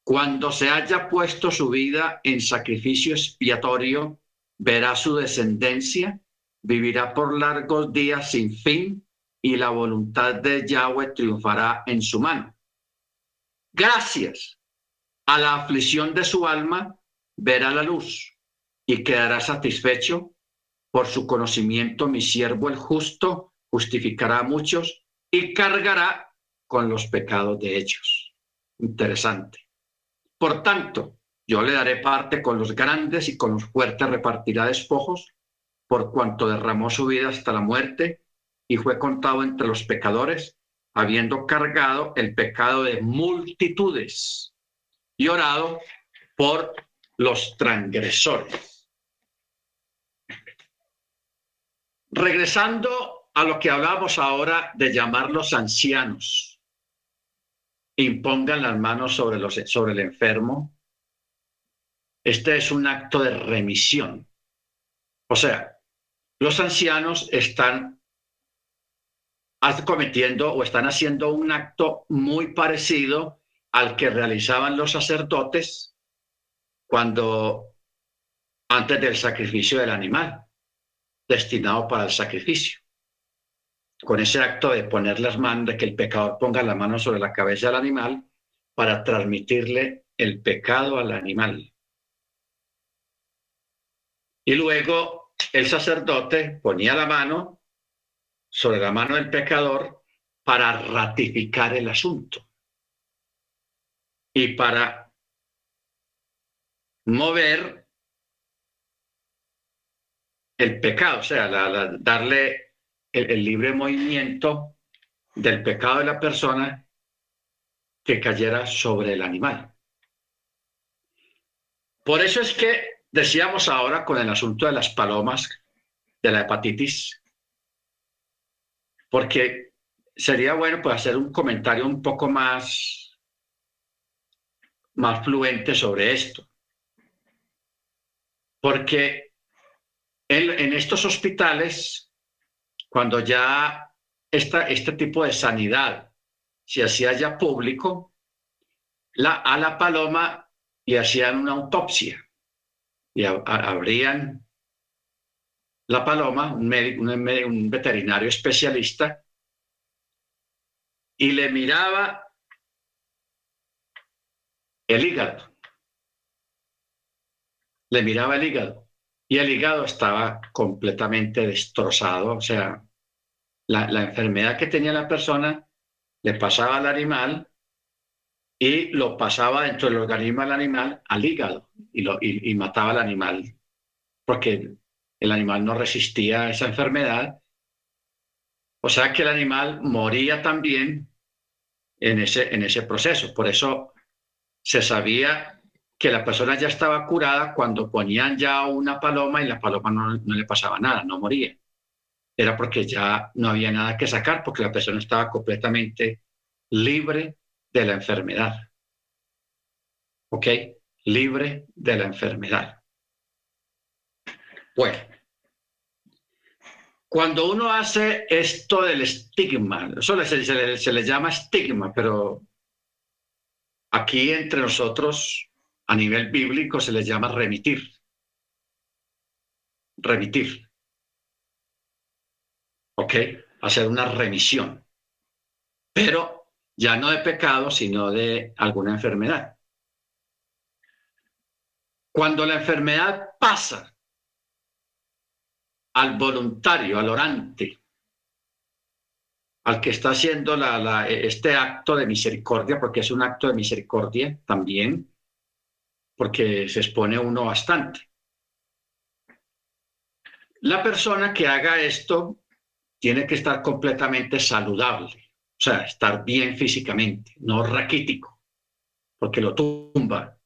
cuando se haya puesto su vida en sacrificio expiatorio, verá su descendencia, vivirá por largos días sin fin y la voluntad de Yahweh triunfará en su mano. Gracias a la aflicción de su alma, verá la luz y quedará satisfecho. Por su conocimiento, mi siervo el justo justificará a muchos y cargará con los pecados de ellos. Interesante. Por tanto, yo le daré parte con los grandes y con los fuertes repartirá despojos, por cuanto derramó su vida hasta la muerte y fue contado entre los pecadores, habiendo cargado el pecado de multitudes y orado por los transgresores. Regresando a lo que hablábamos ahora de llamar los ancianos, impongan las manos sobre, los, sobre el enfermo, este es un acto de remisión. O sea, los ancianos están cometiendo o están haciendo un acto muy parecido al que realizaban los sacerdotes cuando antes del sacrificio del animal, destinado para el sacrificio. Con ese acto de poner las manos, de que el pecador ponga la mano sobre la cabeza del animal para transmitirle el pecado al animal. Y luego el sacerdote ponía la mano sobre la mano del pecador para ratificar el asunto y para mover el pecado, o sea, darle el, libre movimiento del pecado de la persona que cayera sobre el animal. Por eso es que decíamos ahora con el asunto de las palomas, de la hepatitis, porque sería bueno pues, hacer un comentario un poco más, más fluente sobre esto. Porque en, estos hospitales, cuando ya esta, este tipo de sanidad se hacía ya público, la, a la paloma le hacían una autopsia y abrían la paloma, un, un veterinario especialista, y le miraba el hígado. Le miraba el hígado y el hígado estaba completamente destrozado, o sea, la, enfermedad que tenía la persona le pasaba al animal y lo pasaba dentro del organismo del animal al hígado y, lo, y, mataba al animal porque el animal no resistía a esa enfermedad. O sea que el animal moría también en ese, en ese proceso. Por eso se sabía que la persona ya estaba curada cuando ponían ya una paloma y la paloma no, no le pasaba nada, no moría. Era porque ya no había nada que sacar, porque la persona estaba completamente libre de la enfermedad. ¿Ok? Libre de la enfermedad. Bueno, cuando uno hace esto del estigma, eso se, se, le, llama estigma, pero aquí entre nosotros, a nivel bíblico, se les llama remitir. Remitir. ¿Ok? Hacer una remisión. Pero ya no de pecado, sino de alguna enfermedad. Cuando la enfermedad pasa al voluntario, al orante, al que está haciendo este acto de misericordia, porque es un acto de misericordia también, porque se expone uno bastante. La persona que haga esto tiene que estar completamente saludable o sea, estar bien físicamente, no raquítico, porque lo tumba,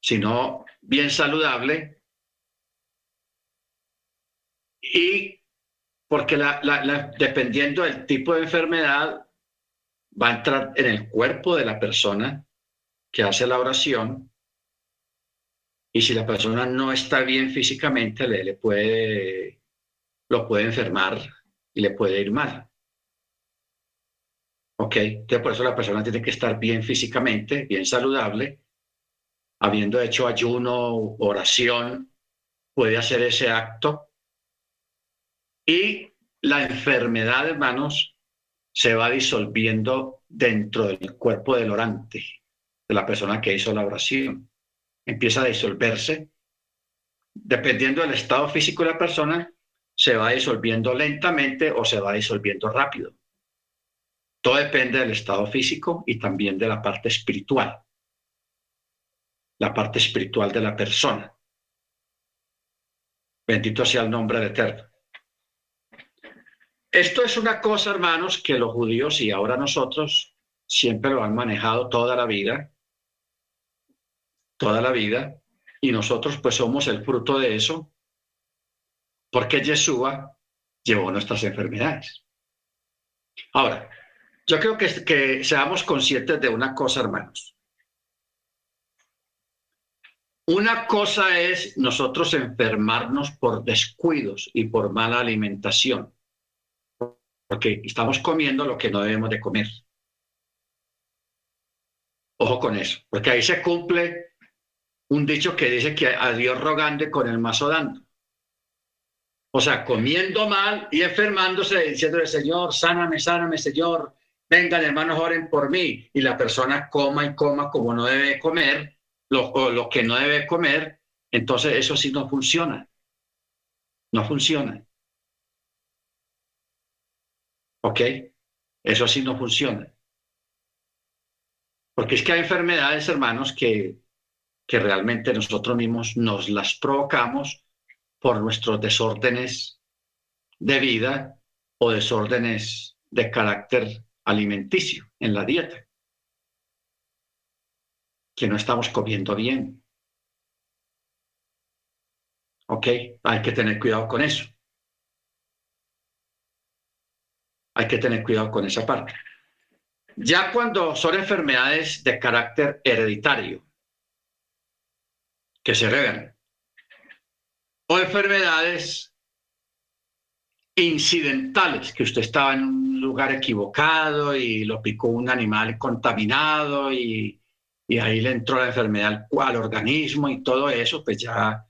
sino bien saludable y porque dependiendo del tipo de enfermedad va a entrar en el cuerpo de la persona que hace la oración y si la persona no está bien físicamente le, le puede lo puede enfermar y le puede ir mal. ¿Ok? Entonces, por eso la persona tiene que estar bien físicamente, bien saludable, habiendo hecho ayuno, oración, puede hacer ese acto. Y la enfermedad, hermanos, se va disolviendo dentro del cuerpo del orante, de la persona que hizo la oración. Empieza a disolverse. Dependiendo del estado físico de la persona, se va disolviendo lentamente o se va disolviendo rápido. Todo depende del estado físico y también de la parte espiritual, la parte espiritual de la persona. Bendito sea el nombre de Eterno. Esto es una cosa, hermanos, que los judíos y ahora nosotros siempre lo han manejado toda la vida, toda la vida, y nosotros pues somos el fruto de eso, porque Yeshua llevó nuestras enfermedades. Ahora, yo creo que, que seamos conscientes de una cosa, hermanos. Una cosa es nosotros enfermarnos por descuidos y por mala alimentación, porque estamos comiendo lo que no debemos de comer. Ojo con eso, porque ahí se cumple un dicho que dice que a Dios rogando con el mazo dando. O sea, comiendo mal y enfermándose, diciéndole, Señor, sáname, sáname, Señor, vengan hermanos, oren por mí. Y la persona coma y coma como no debe comer, lo, lo que no debe comer, entonces eso sí no funciona. No funciona. ¿Ok? Eso sí no funciona. Porque es que hay enfermedades, hermanos, que, que realmente nosotros mismos nos las provocamos por nuestros desórdenes de vida o desórdenes de carácter alimenticio en la dieta que no estamos comiendo bien. ¿Ok? Hay que tener cuidado con eso. Hay que tener cuidado con esa parte. Ya cuando son enfermedades de carácter hereditario, que se heredan, o enfermedades incidentales, que usted estaba en un lugar equivocado y lo picó un animal contaminado y y ahí le entró la enfermedad al, organismo y todo eso, pues ya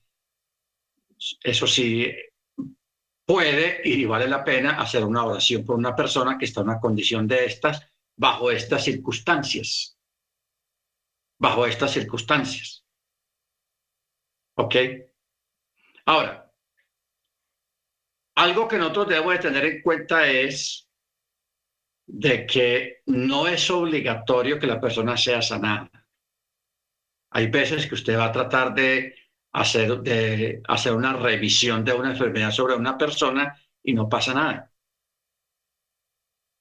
eso sí puede y vale la pena hacer una oración por una persona que está en una condición de estas, bajo estas circunstancias. Bajo estas circunstancias. ¿Ok? Ahora, algo que nosotros debemos de tener en cuenta es de que no es obligatorio que la persona sea sanada. Hay veces que usted va a tratar de hacer, de hacer una revisión de una enfermedad sobre una persona y no pasa nada.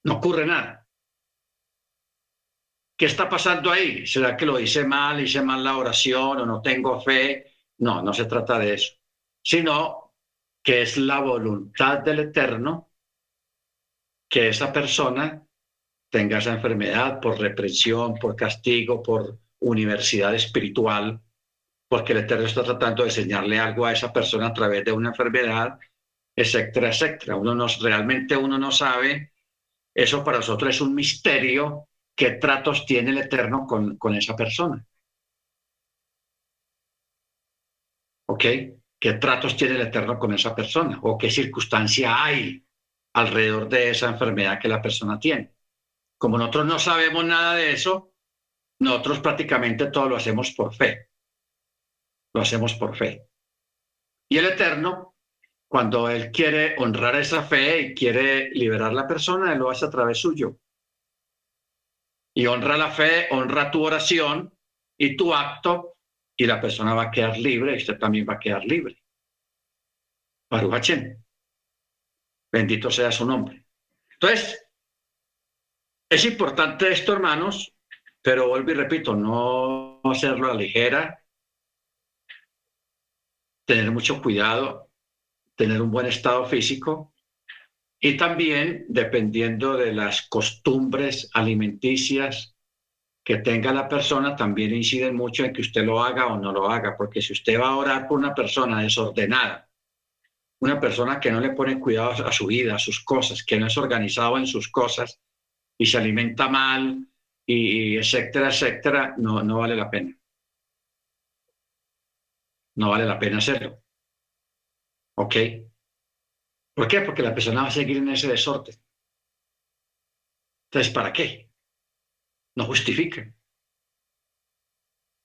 No ocurre nada. ¿Qué está pasando ahí? ¿Será que lo hice mal, hice mal la oración o no tengo fe? No, no se trata de eso, sino que es la voluntad del Eterno que esa persona tenga esa enfermedad por represión, por castigo, por universidad espiritual, porque el Eterno está tratando de enseñarle algo a esa persona a través de una enfermedad, etcétera, etcétera. Uno no, realmente uno no sabe, eso para nosotros es un misterio, qué tratos tiene el Eterno con, con esa persona. ¿Ok? ¿Qué tratos tiene el Eterno con esa persona? ¿O qué circunstancia hay alrededor de esa enfermedad que la persona tiene? Como nosotros no sabemos nada de eso, nosotros prácticamente todo lo hacemos por fe. Lo hacemos por fe. Y el Eterno, cuando Él quiere honrar esa fe y quiere liberar a la persona, Él lo hace a través suyo. Y honra la fe, honra tu oración y tu acto, y la persona va a quedar libre usted también va a quedar libre. Baruch Bendito sea su nombre. Entonces, es importante esto, hermanos, pero vuelvo y repito, no hacerlo a la ligera, tener mucho cuidado, tener un buen estado físico y también, dependiendo de las costumbres alimenticias que tenga la persona, también inciden mucho en que usted lo haga o no lo haga, porque si usted va a orar por una persona desordenada, una persona que no le pone cuidado a su vida, a sus cosas, que no es organizado en sus cosas y se alimenta mal, y etcétera, etcétera, no, no vale la pena. No vale la pena hacerlo. ¿Ok? ¿Por qué? Porque la persona va a seguir en ese desorden. Entonces, ¿para qué? No justifica.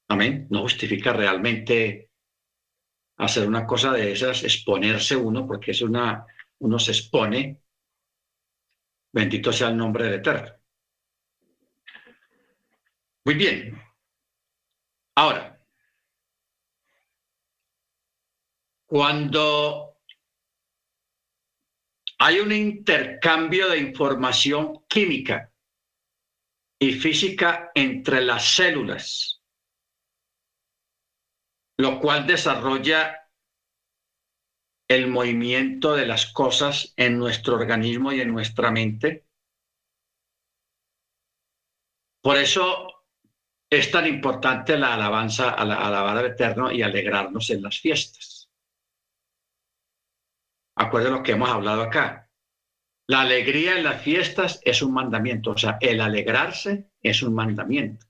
Amén. No justifica realmente hacer una cosa de esas, exponerse uno, porque es una, uno se expone. Bendito sea el nombre del Eterno. Muy bien. Ahora, cuando hay un intercambio de información química y física entre las células, lo cual desarrolla el movimiento de las cosas en nuestro organismo y en nuestra mente. Por eso es tan importante la alabanza, a la, alabar al Eterno y alegrarnos en las fiestas. Acuerden lo que hemos hablado acá. La alegría en las fiestas es un mandamiento, o sea, el alegrarse es un mandamiento.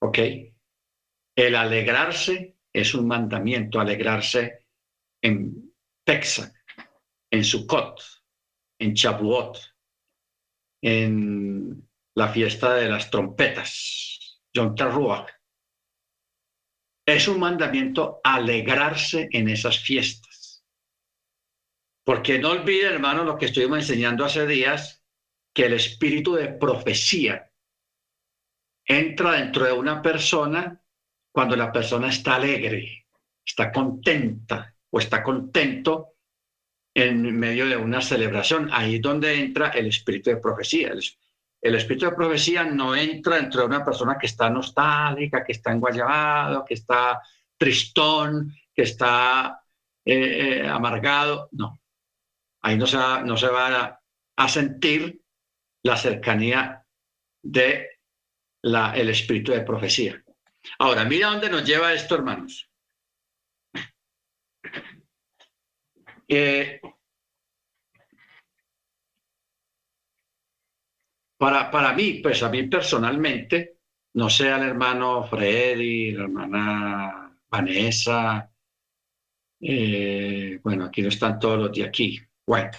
¿Ok? El alegrarse es un mandamiento, alegrarse en Texas, en Sukkot, en Chabuot, en la fiesta de las trompetas, Yom Teruah. Es un mandamiento alegrarse en esas fiestas. Porque no olvide, hermano, lo que estuvimos enseñando hace días, que el espíritu de profecía entra dentro de una persona cuando la persona está alegre, está contenta o está contento en medio de una celebración. Ahí es donde entra el espíritu de profecía. El, espíritu de profecía no entra dentro de una persona que está nostálgica, que está enguayabado, que está tristón, que está eh, eh, amargado. No. Ahí no se va, no se va a, sentir la cercanía de la, el espíritu de profecía. Ahora, mira dónde nos lleva esto, hermanos. Eh, para, para mí, pues a mí personalmente, no sé al hermano Freddy, la hermana Vanessa, eh, bueno, aquí no están todos los de aquí. Bueno,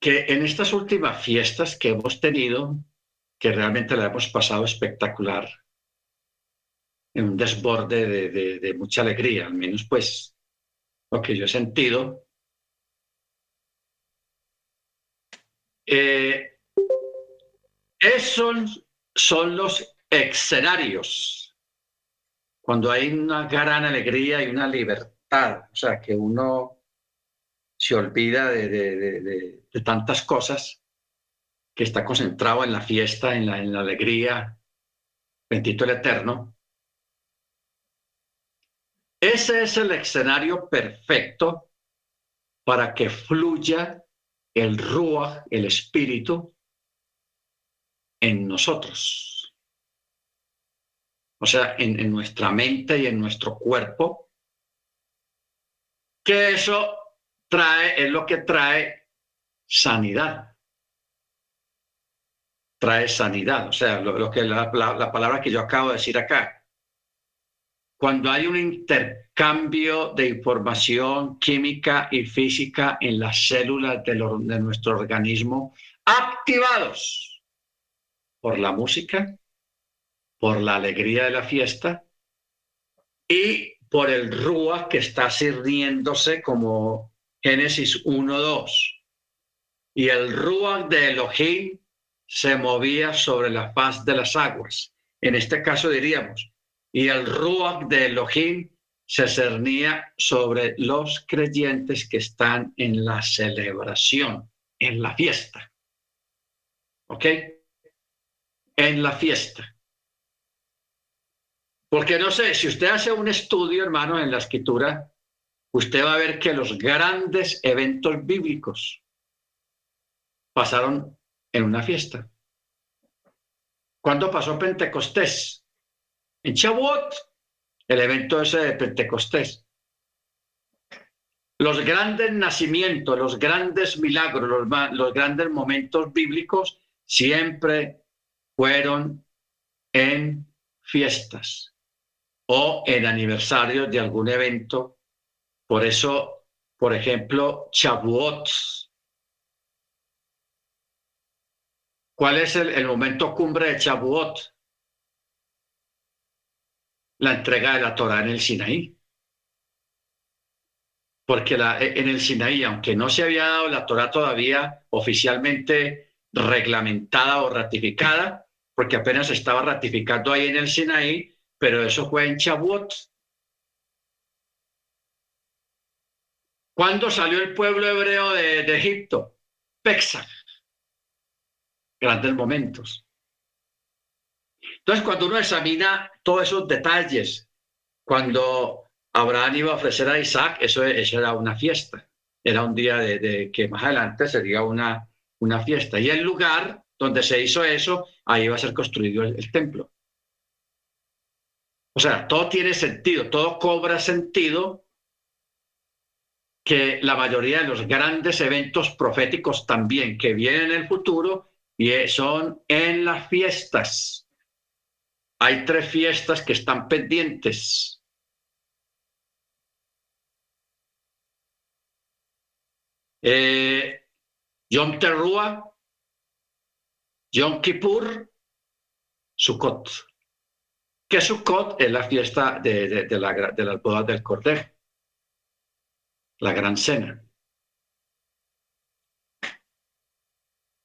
que en estas últimas fiestas que hemos tenido, que realmente la hemos pasado espectacular, en un desborde de, mucha alegría, al menos pues lo que yo he sentido. Eh, esos son los escenarios, cuando hay una gran alegría y una libertad, o sea, que uno se olvida de tantas cosas que está concentrado en la fiesta, en la, alegría, bendito el Eterno. Ese es el escenario perfecto para que fluya el Ruach, el Espíritu, en nosotros. O sea, en nuestra mente y en nuestro cuerpo. Que eso trae, es lo que trae sanidad trae sanidad. O sea, lo, que la, palabra que yo acabo de decir acá. Cuando hay un intercambio de información química y física en las células de, de nuestro organismo, activados por la música, por la alegría de la fiesta y por el Rúa que está sirviéndose como Génesis 1.2. Y el Rúa de Elohim se movía sobre la faz de las aguas. En este caso diríamos, y el Ruach de Elohim se cernía sobre los creyentes que están en la celebración, en la fiesta. ¿Ok? En la fiesta. Porque no sé, si usted hace un estudio, hermano, en la escritura, usted va a ver que los grandes eventos bíblicos pasaron en una fiesta. ¿Cuándo pasó Pentecostés? En Shavuot, el evento ese de Pentecostés. Los grandes nacimientos, los grandes milagros, los, los grandes momentos bíblicos siempre fueron en fiestas o en aniversarios de algún evento. Por eso, por ejemplo, Shavuot, ¿Cuál es el, momento cumbre de Chabuot? La entrega de la Torah en el Sinaí. Porque en el Sinaí, aunque no se había dado la Torah todavía oficialmente reglamentada o ratificada, porque apenas estaba ratificando ahí en el Sinaí, pero eso fue en Chabuot. ¿Cuándo salió el pueblo hebreo de, de Egipto? Pesach grandes momentos. Entonces, cuando uno examina todos esos detalles Cuando Abraham iba a ofrecer a Isaac, eso, eso era una fiesta. Era un día de, que más adelante sería una, una fiesta. Y el lugar donde se hizo eso, ahí va a ser construido el templo. O sea, todo tiene sentido, todo cobra sentido que la mayoría de los grandes eventos proféticos también que vienen en el futuro y son en las fiestas. Hay tres fiestas que están pendientes. Eh, Yom Teruah, Yom Kippur, Sukkot. Que Sukkot es la fiesta de, de, de, la, de las bodas del Cordero la gran cena.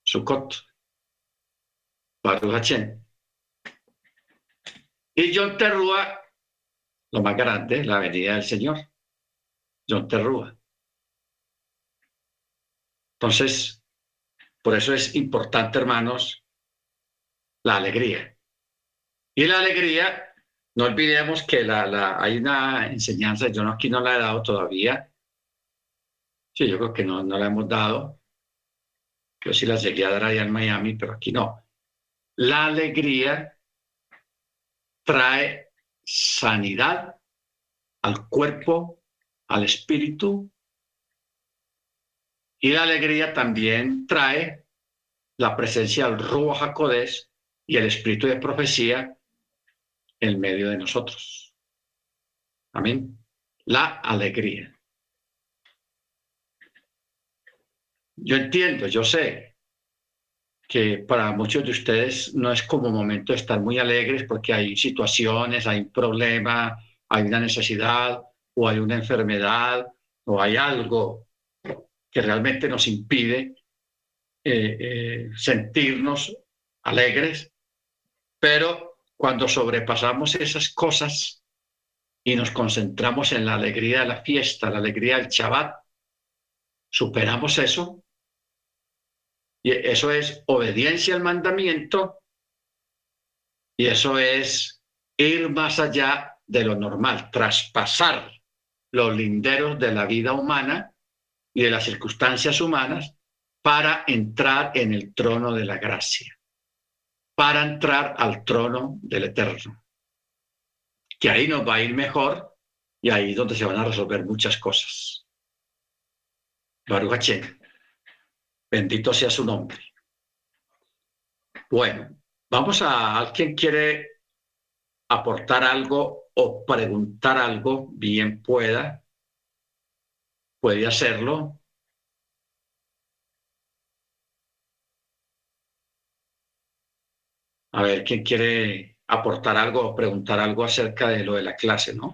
Sukkot, Baruch Hashem. Y John Terrúa, lo más grande, la venida del Señor. John Terrúa. Entonces, por eso es importante, hermanos, la alegría. Y la alegría, no olvidemos que la, hay una enseñanza, yo no, aquí no la he dado todavía, Sí, yo creo que no, no la hemos dado. Yo sí la llegué a dar allá en Miami, pero aquí no. La alegría trae sanidad al cuerpo, al espíritu. Y la alegría también trae la presencia del Ruach HaKodesh y el espíritu de profecía en medio de nosotros. Amén. La alegría. Yo entiendo, yo sé que para muchos de ustedes no es como momento de estar muy alegres porque hay situaciones, hay un problema, hay una necesidad o hay una enfermedad o hay algo que realmente nos impide eh, eh, sentirnos alegres, pero cuando sobrepasamos esas cosas y nos concentramos en la alegría de la fiesta, la alegría del Shabbat, superamos eso. Y eso es obediencia al mandamiento. Y eso es ir más allá de lo normal, traspasar los linderos de la vida humana y de las circunstancias humanas para entrar en el trono de la gracia, para entrar al trono del eterno. Que ahí nos va a ir mejor y ahí es donde se van a resolver muchas cosas. Baruch Bendito sea su nombre. Bueno, vamos a alguien quiere aportar algo o preguntar algo, bien pueda, puede hacerlo. A ver, ¿quién quiere aportar algo o preguntar algo acerca de lo de la clase, no?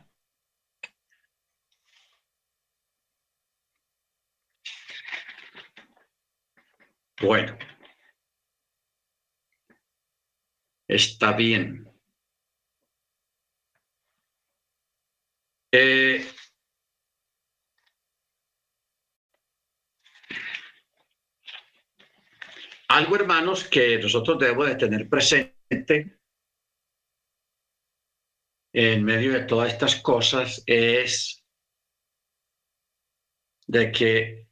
Bueno, está bien. Eh, algo, hermanos, que nosotros debemos de tener presente en medio de todas estas cosas es de que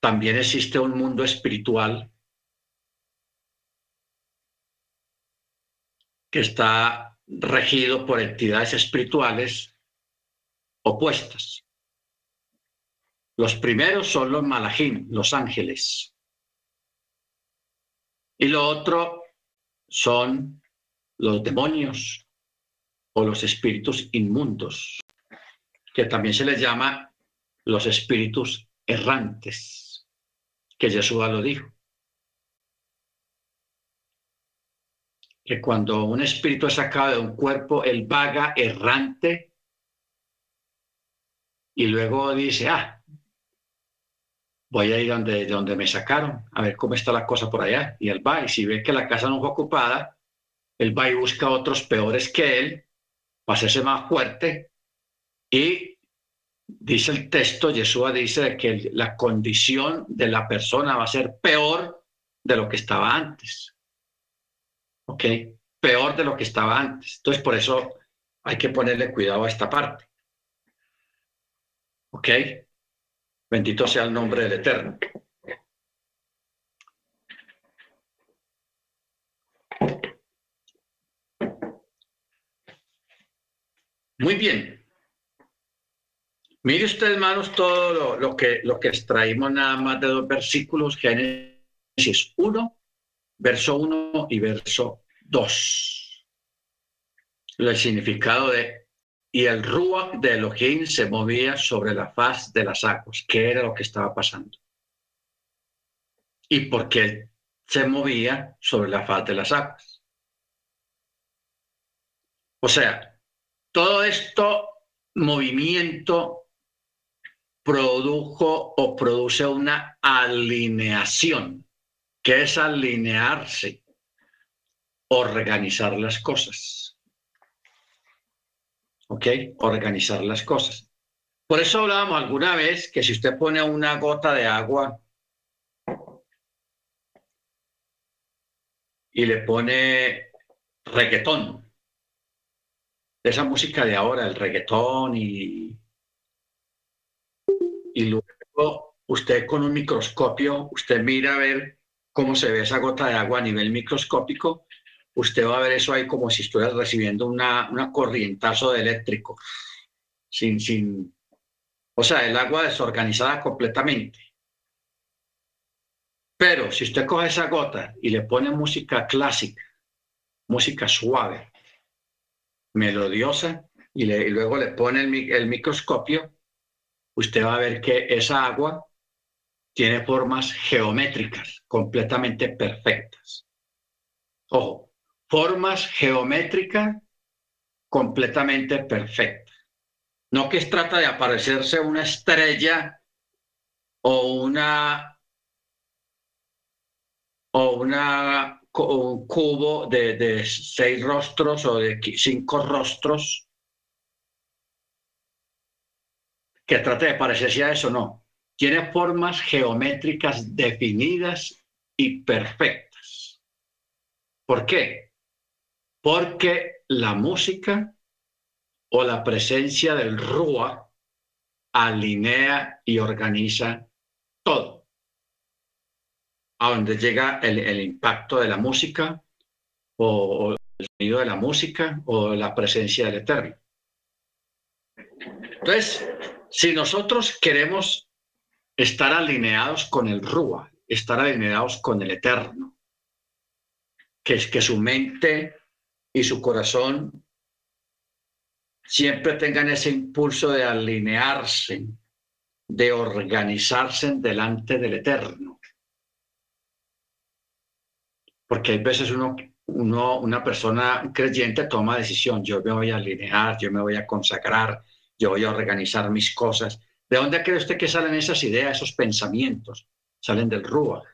también existe un mundo espiritual que está regido por entidades espirituales opuestas. Los primeros son los malajim, los ángeles. Y lo otro son los demonios o los espíritus inmundos, que también se les llama los espíritus errantes que Yeshua lo dijo. Que cuando un espíritu es sacado de un cuerpo, él vaga errante y luego dice, ah, voy a ir donde, donde me sacaron, a ver cómo está la cosa por allá. Y él va, y si ve que la casa no fue ocupada, él va y busca otros peores que él, para hacerse más fuerte, y dice el texto, Yeshua dice que la condición de la persona va a ser peor de lo que estaba antes. ¿Ok? Peor de lo que estaba antes. Entonces, por eso hay que ponerle cuidado a esta parte. ¿Ok? Bendito sea el nombre del Eterno. Muy bien. Mire usted, hermanos, todo lo, que, lo que extraímos nada más de dos versículos, Génesis 1, verso 1 y verso 2. El significado de, y el Ruach de Elohim se movía sobre la faz de las aguas. ¿Qué era lo que estaba pasando? ¿Y por qué se movía sobre la faz de las aguas? O sea, todo esto movimiento produjo o produce una alineación. que es alinearse? Organizar las cosas. ¿Ok? Organizar las cosas. Por eso hablábamos alguna vez que si usted pone una gota de agua y le pone reggaetón, esa música de ahora, el reggaetón y y luego usted con un microscopio, usted mira a ver cómo se ve esa gota de agua a nivel microscópico, usted va a ver eso ahí como si estuviera recibiendo una, una corrientazo de eléctrico, sin, sin, o sea, el agua desorganizada completamente. Pero si usted coge esa gota y le pone música clásica, música suave, melodiosa, y, luego le pone el, el microscopio, usted va a ver que esa agua tiene formas geométricas completamente perfectas. Ojo, formas geométricas completamente perfectas. No que trata de aparecerse una estrella o una o un cubo de, de seis rostros o de cinco rostros que trate de parecerse a eso, no. Tiene formas geométricas definidas y perfectas. ¿Por qué? Porque la música o la presencia del Rúa alinea y organiza todo. A donde llega el, impacto de la música o, o el sonido de la música o la presencia del Eterno. Entonces, si nosotros queremos estar alineados con el Rúa, estar alineados con el Eterno, que es que su mente y su corazón siempre tengan ese impulso de alinearse, de organizarse delante del Eterno. Porque hay veces uno, uno, una persona creyente toma decisión, yo me voy a alinear, yo me voy a consagrar, yo voy a organizar mis cosas. ¿De dónde cree usted que salen esas ideas, esos pensamientos? Salen del Ruach.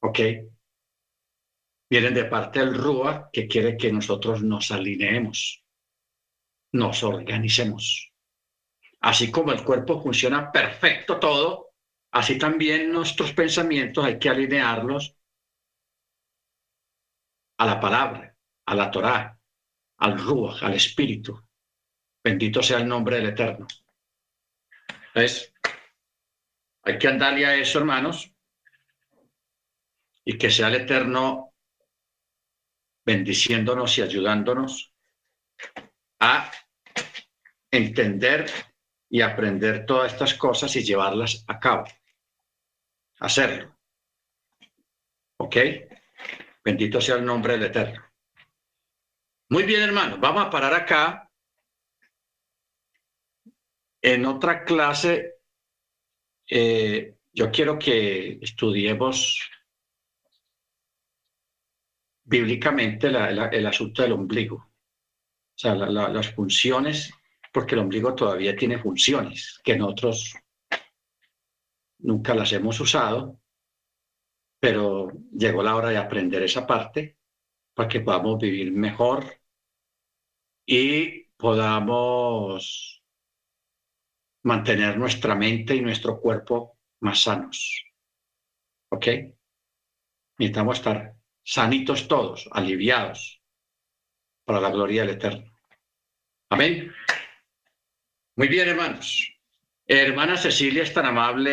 ¿Ok? Vienen de parte del Ruach que quiere que nosotros nos alineemos, nos organicemos. Así como el cuerpo funciona perfecto todo, así también nuestros pensamientos hay que alinearlos a la palabra, a la Torá, al Ruach, al Espíritu. Bendito sea el nombre del Eterno. Entonces, hay que andarle a eso, hermanos, y que sea el Eterno bendiciéndonos y ayudándonos a entender y aprender todas estas cosas y llevarlas a cabo. Hacerlo. ¿Ok? Bendito sea el nombre del Eterno. Muy bien, hermanos, vamos a parar acá en otra clase, eh, yo quiero que estudiemos bíblicamente el asunto del ombligo, o sea, las funciones, porque el ombligo todavía tiene funciones que nosotros nunca las hemos usado, pero llegó la hora de aprender esa parte para que podamos vivir mejor y podamos mantener nuestra mente y nuestro cuerpo más sanos. ¿Ok? Necesitamos estar sanitos todos, aliviados. para la gloria del Eterno. Amén. Muy bien, hermanos. Hermana Cecilia es tan amable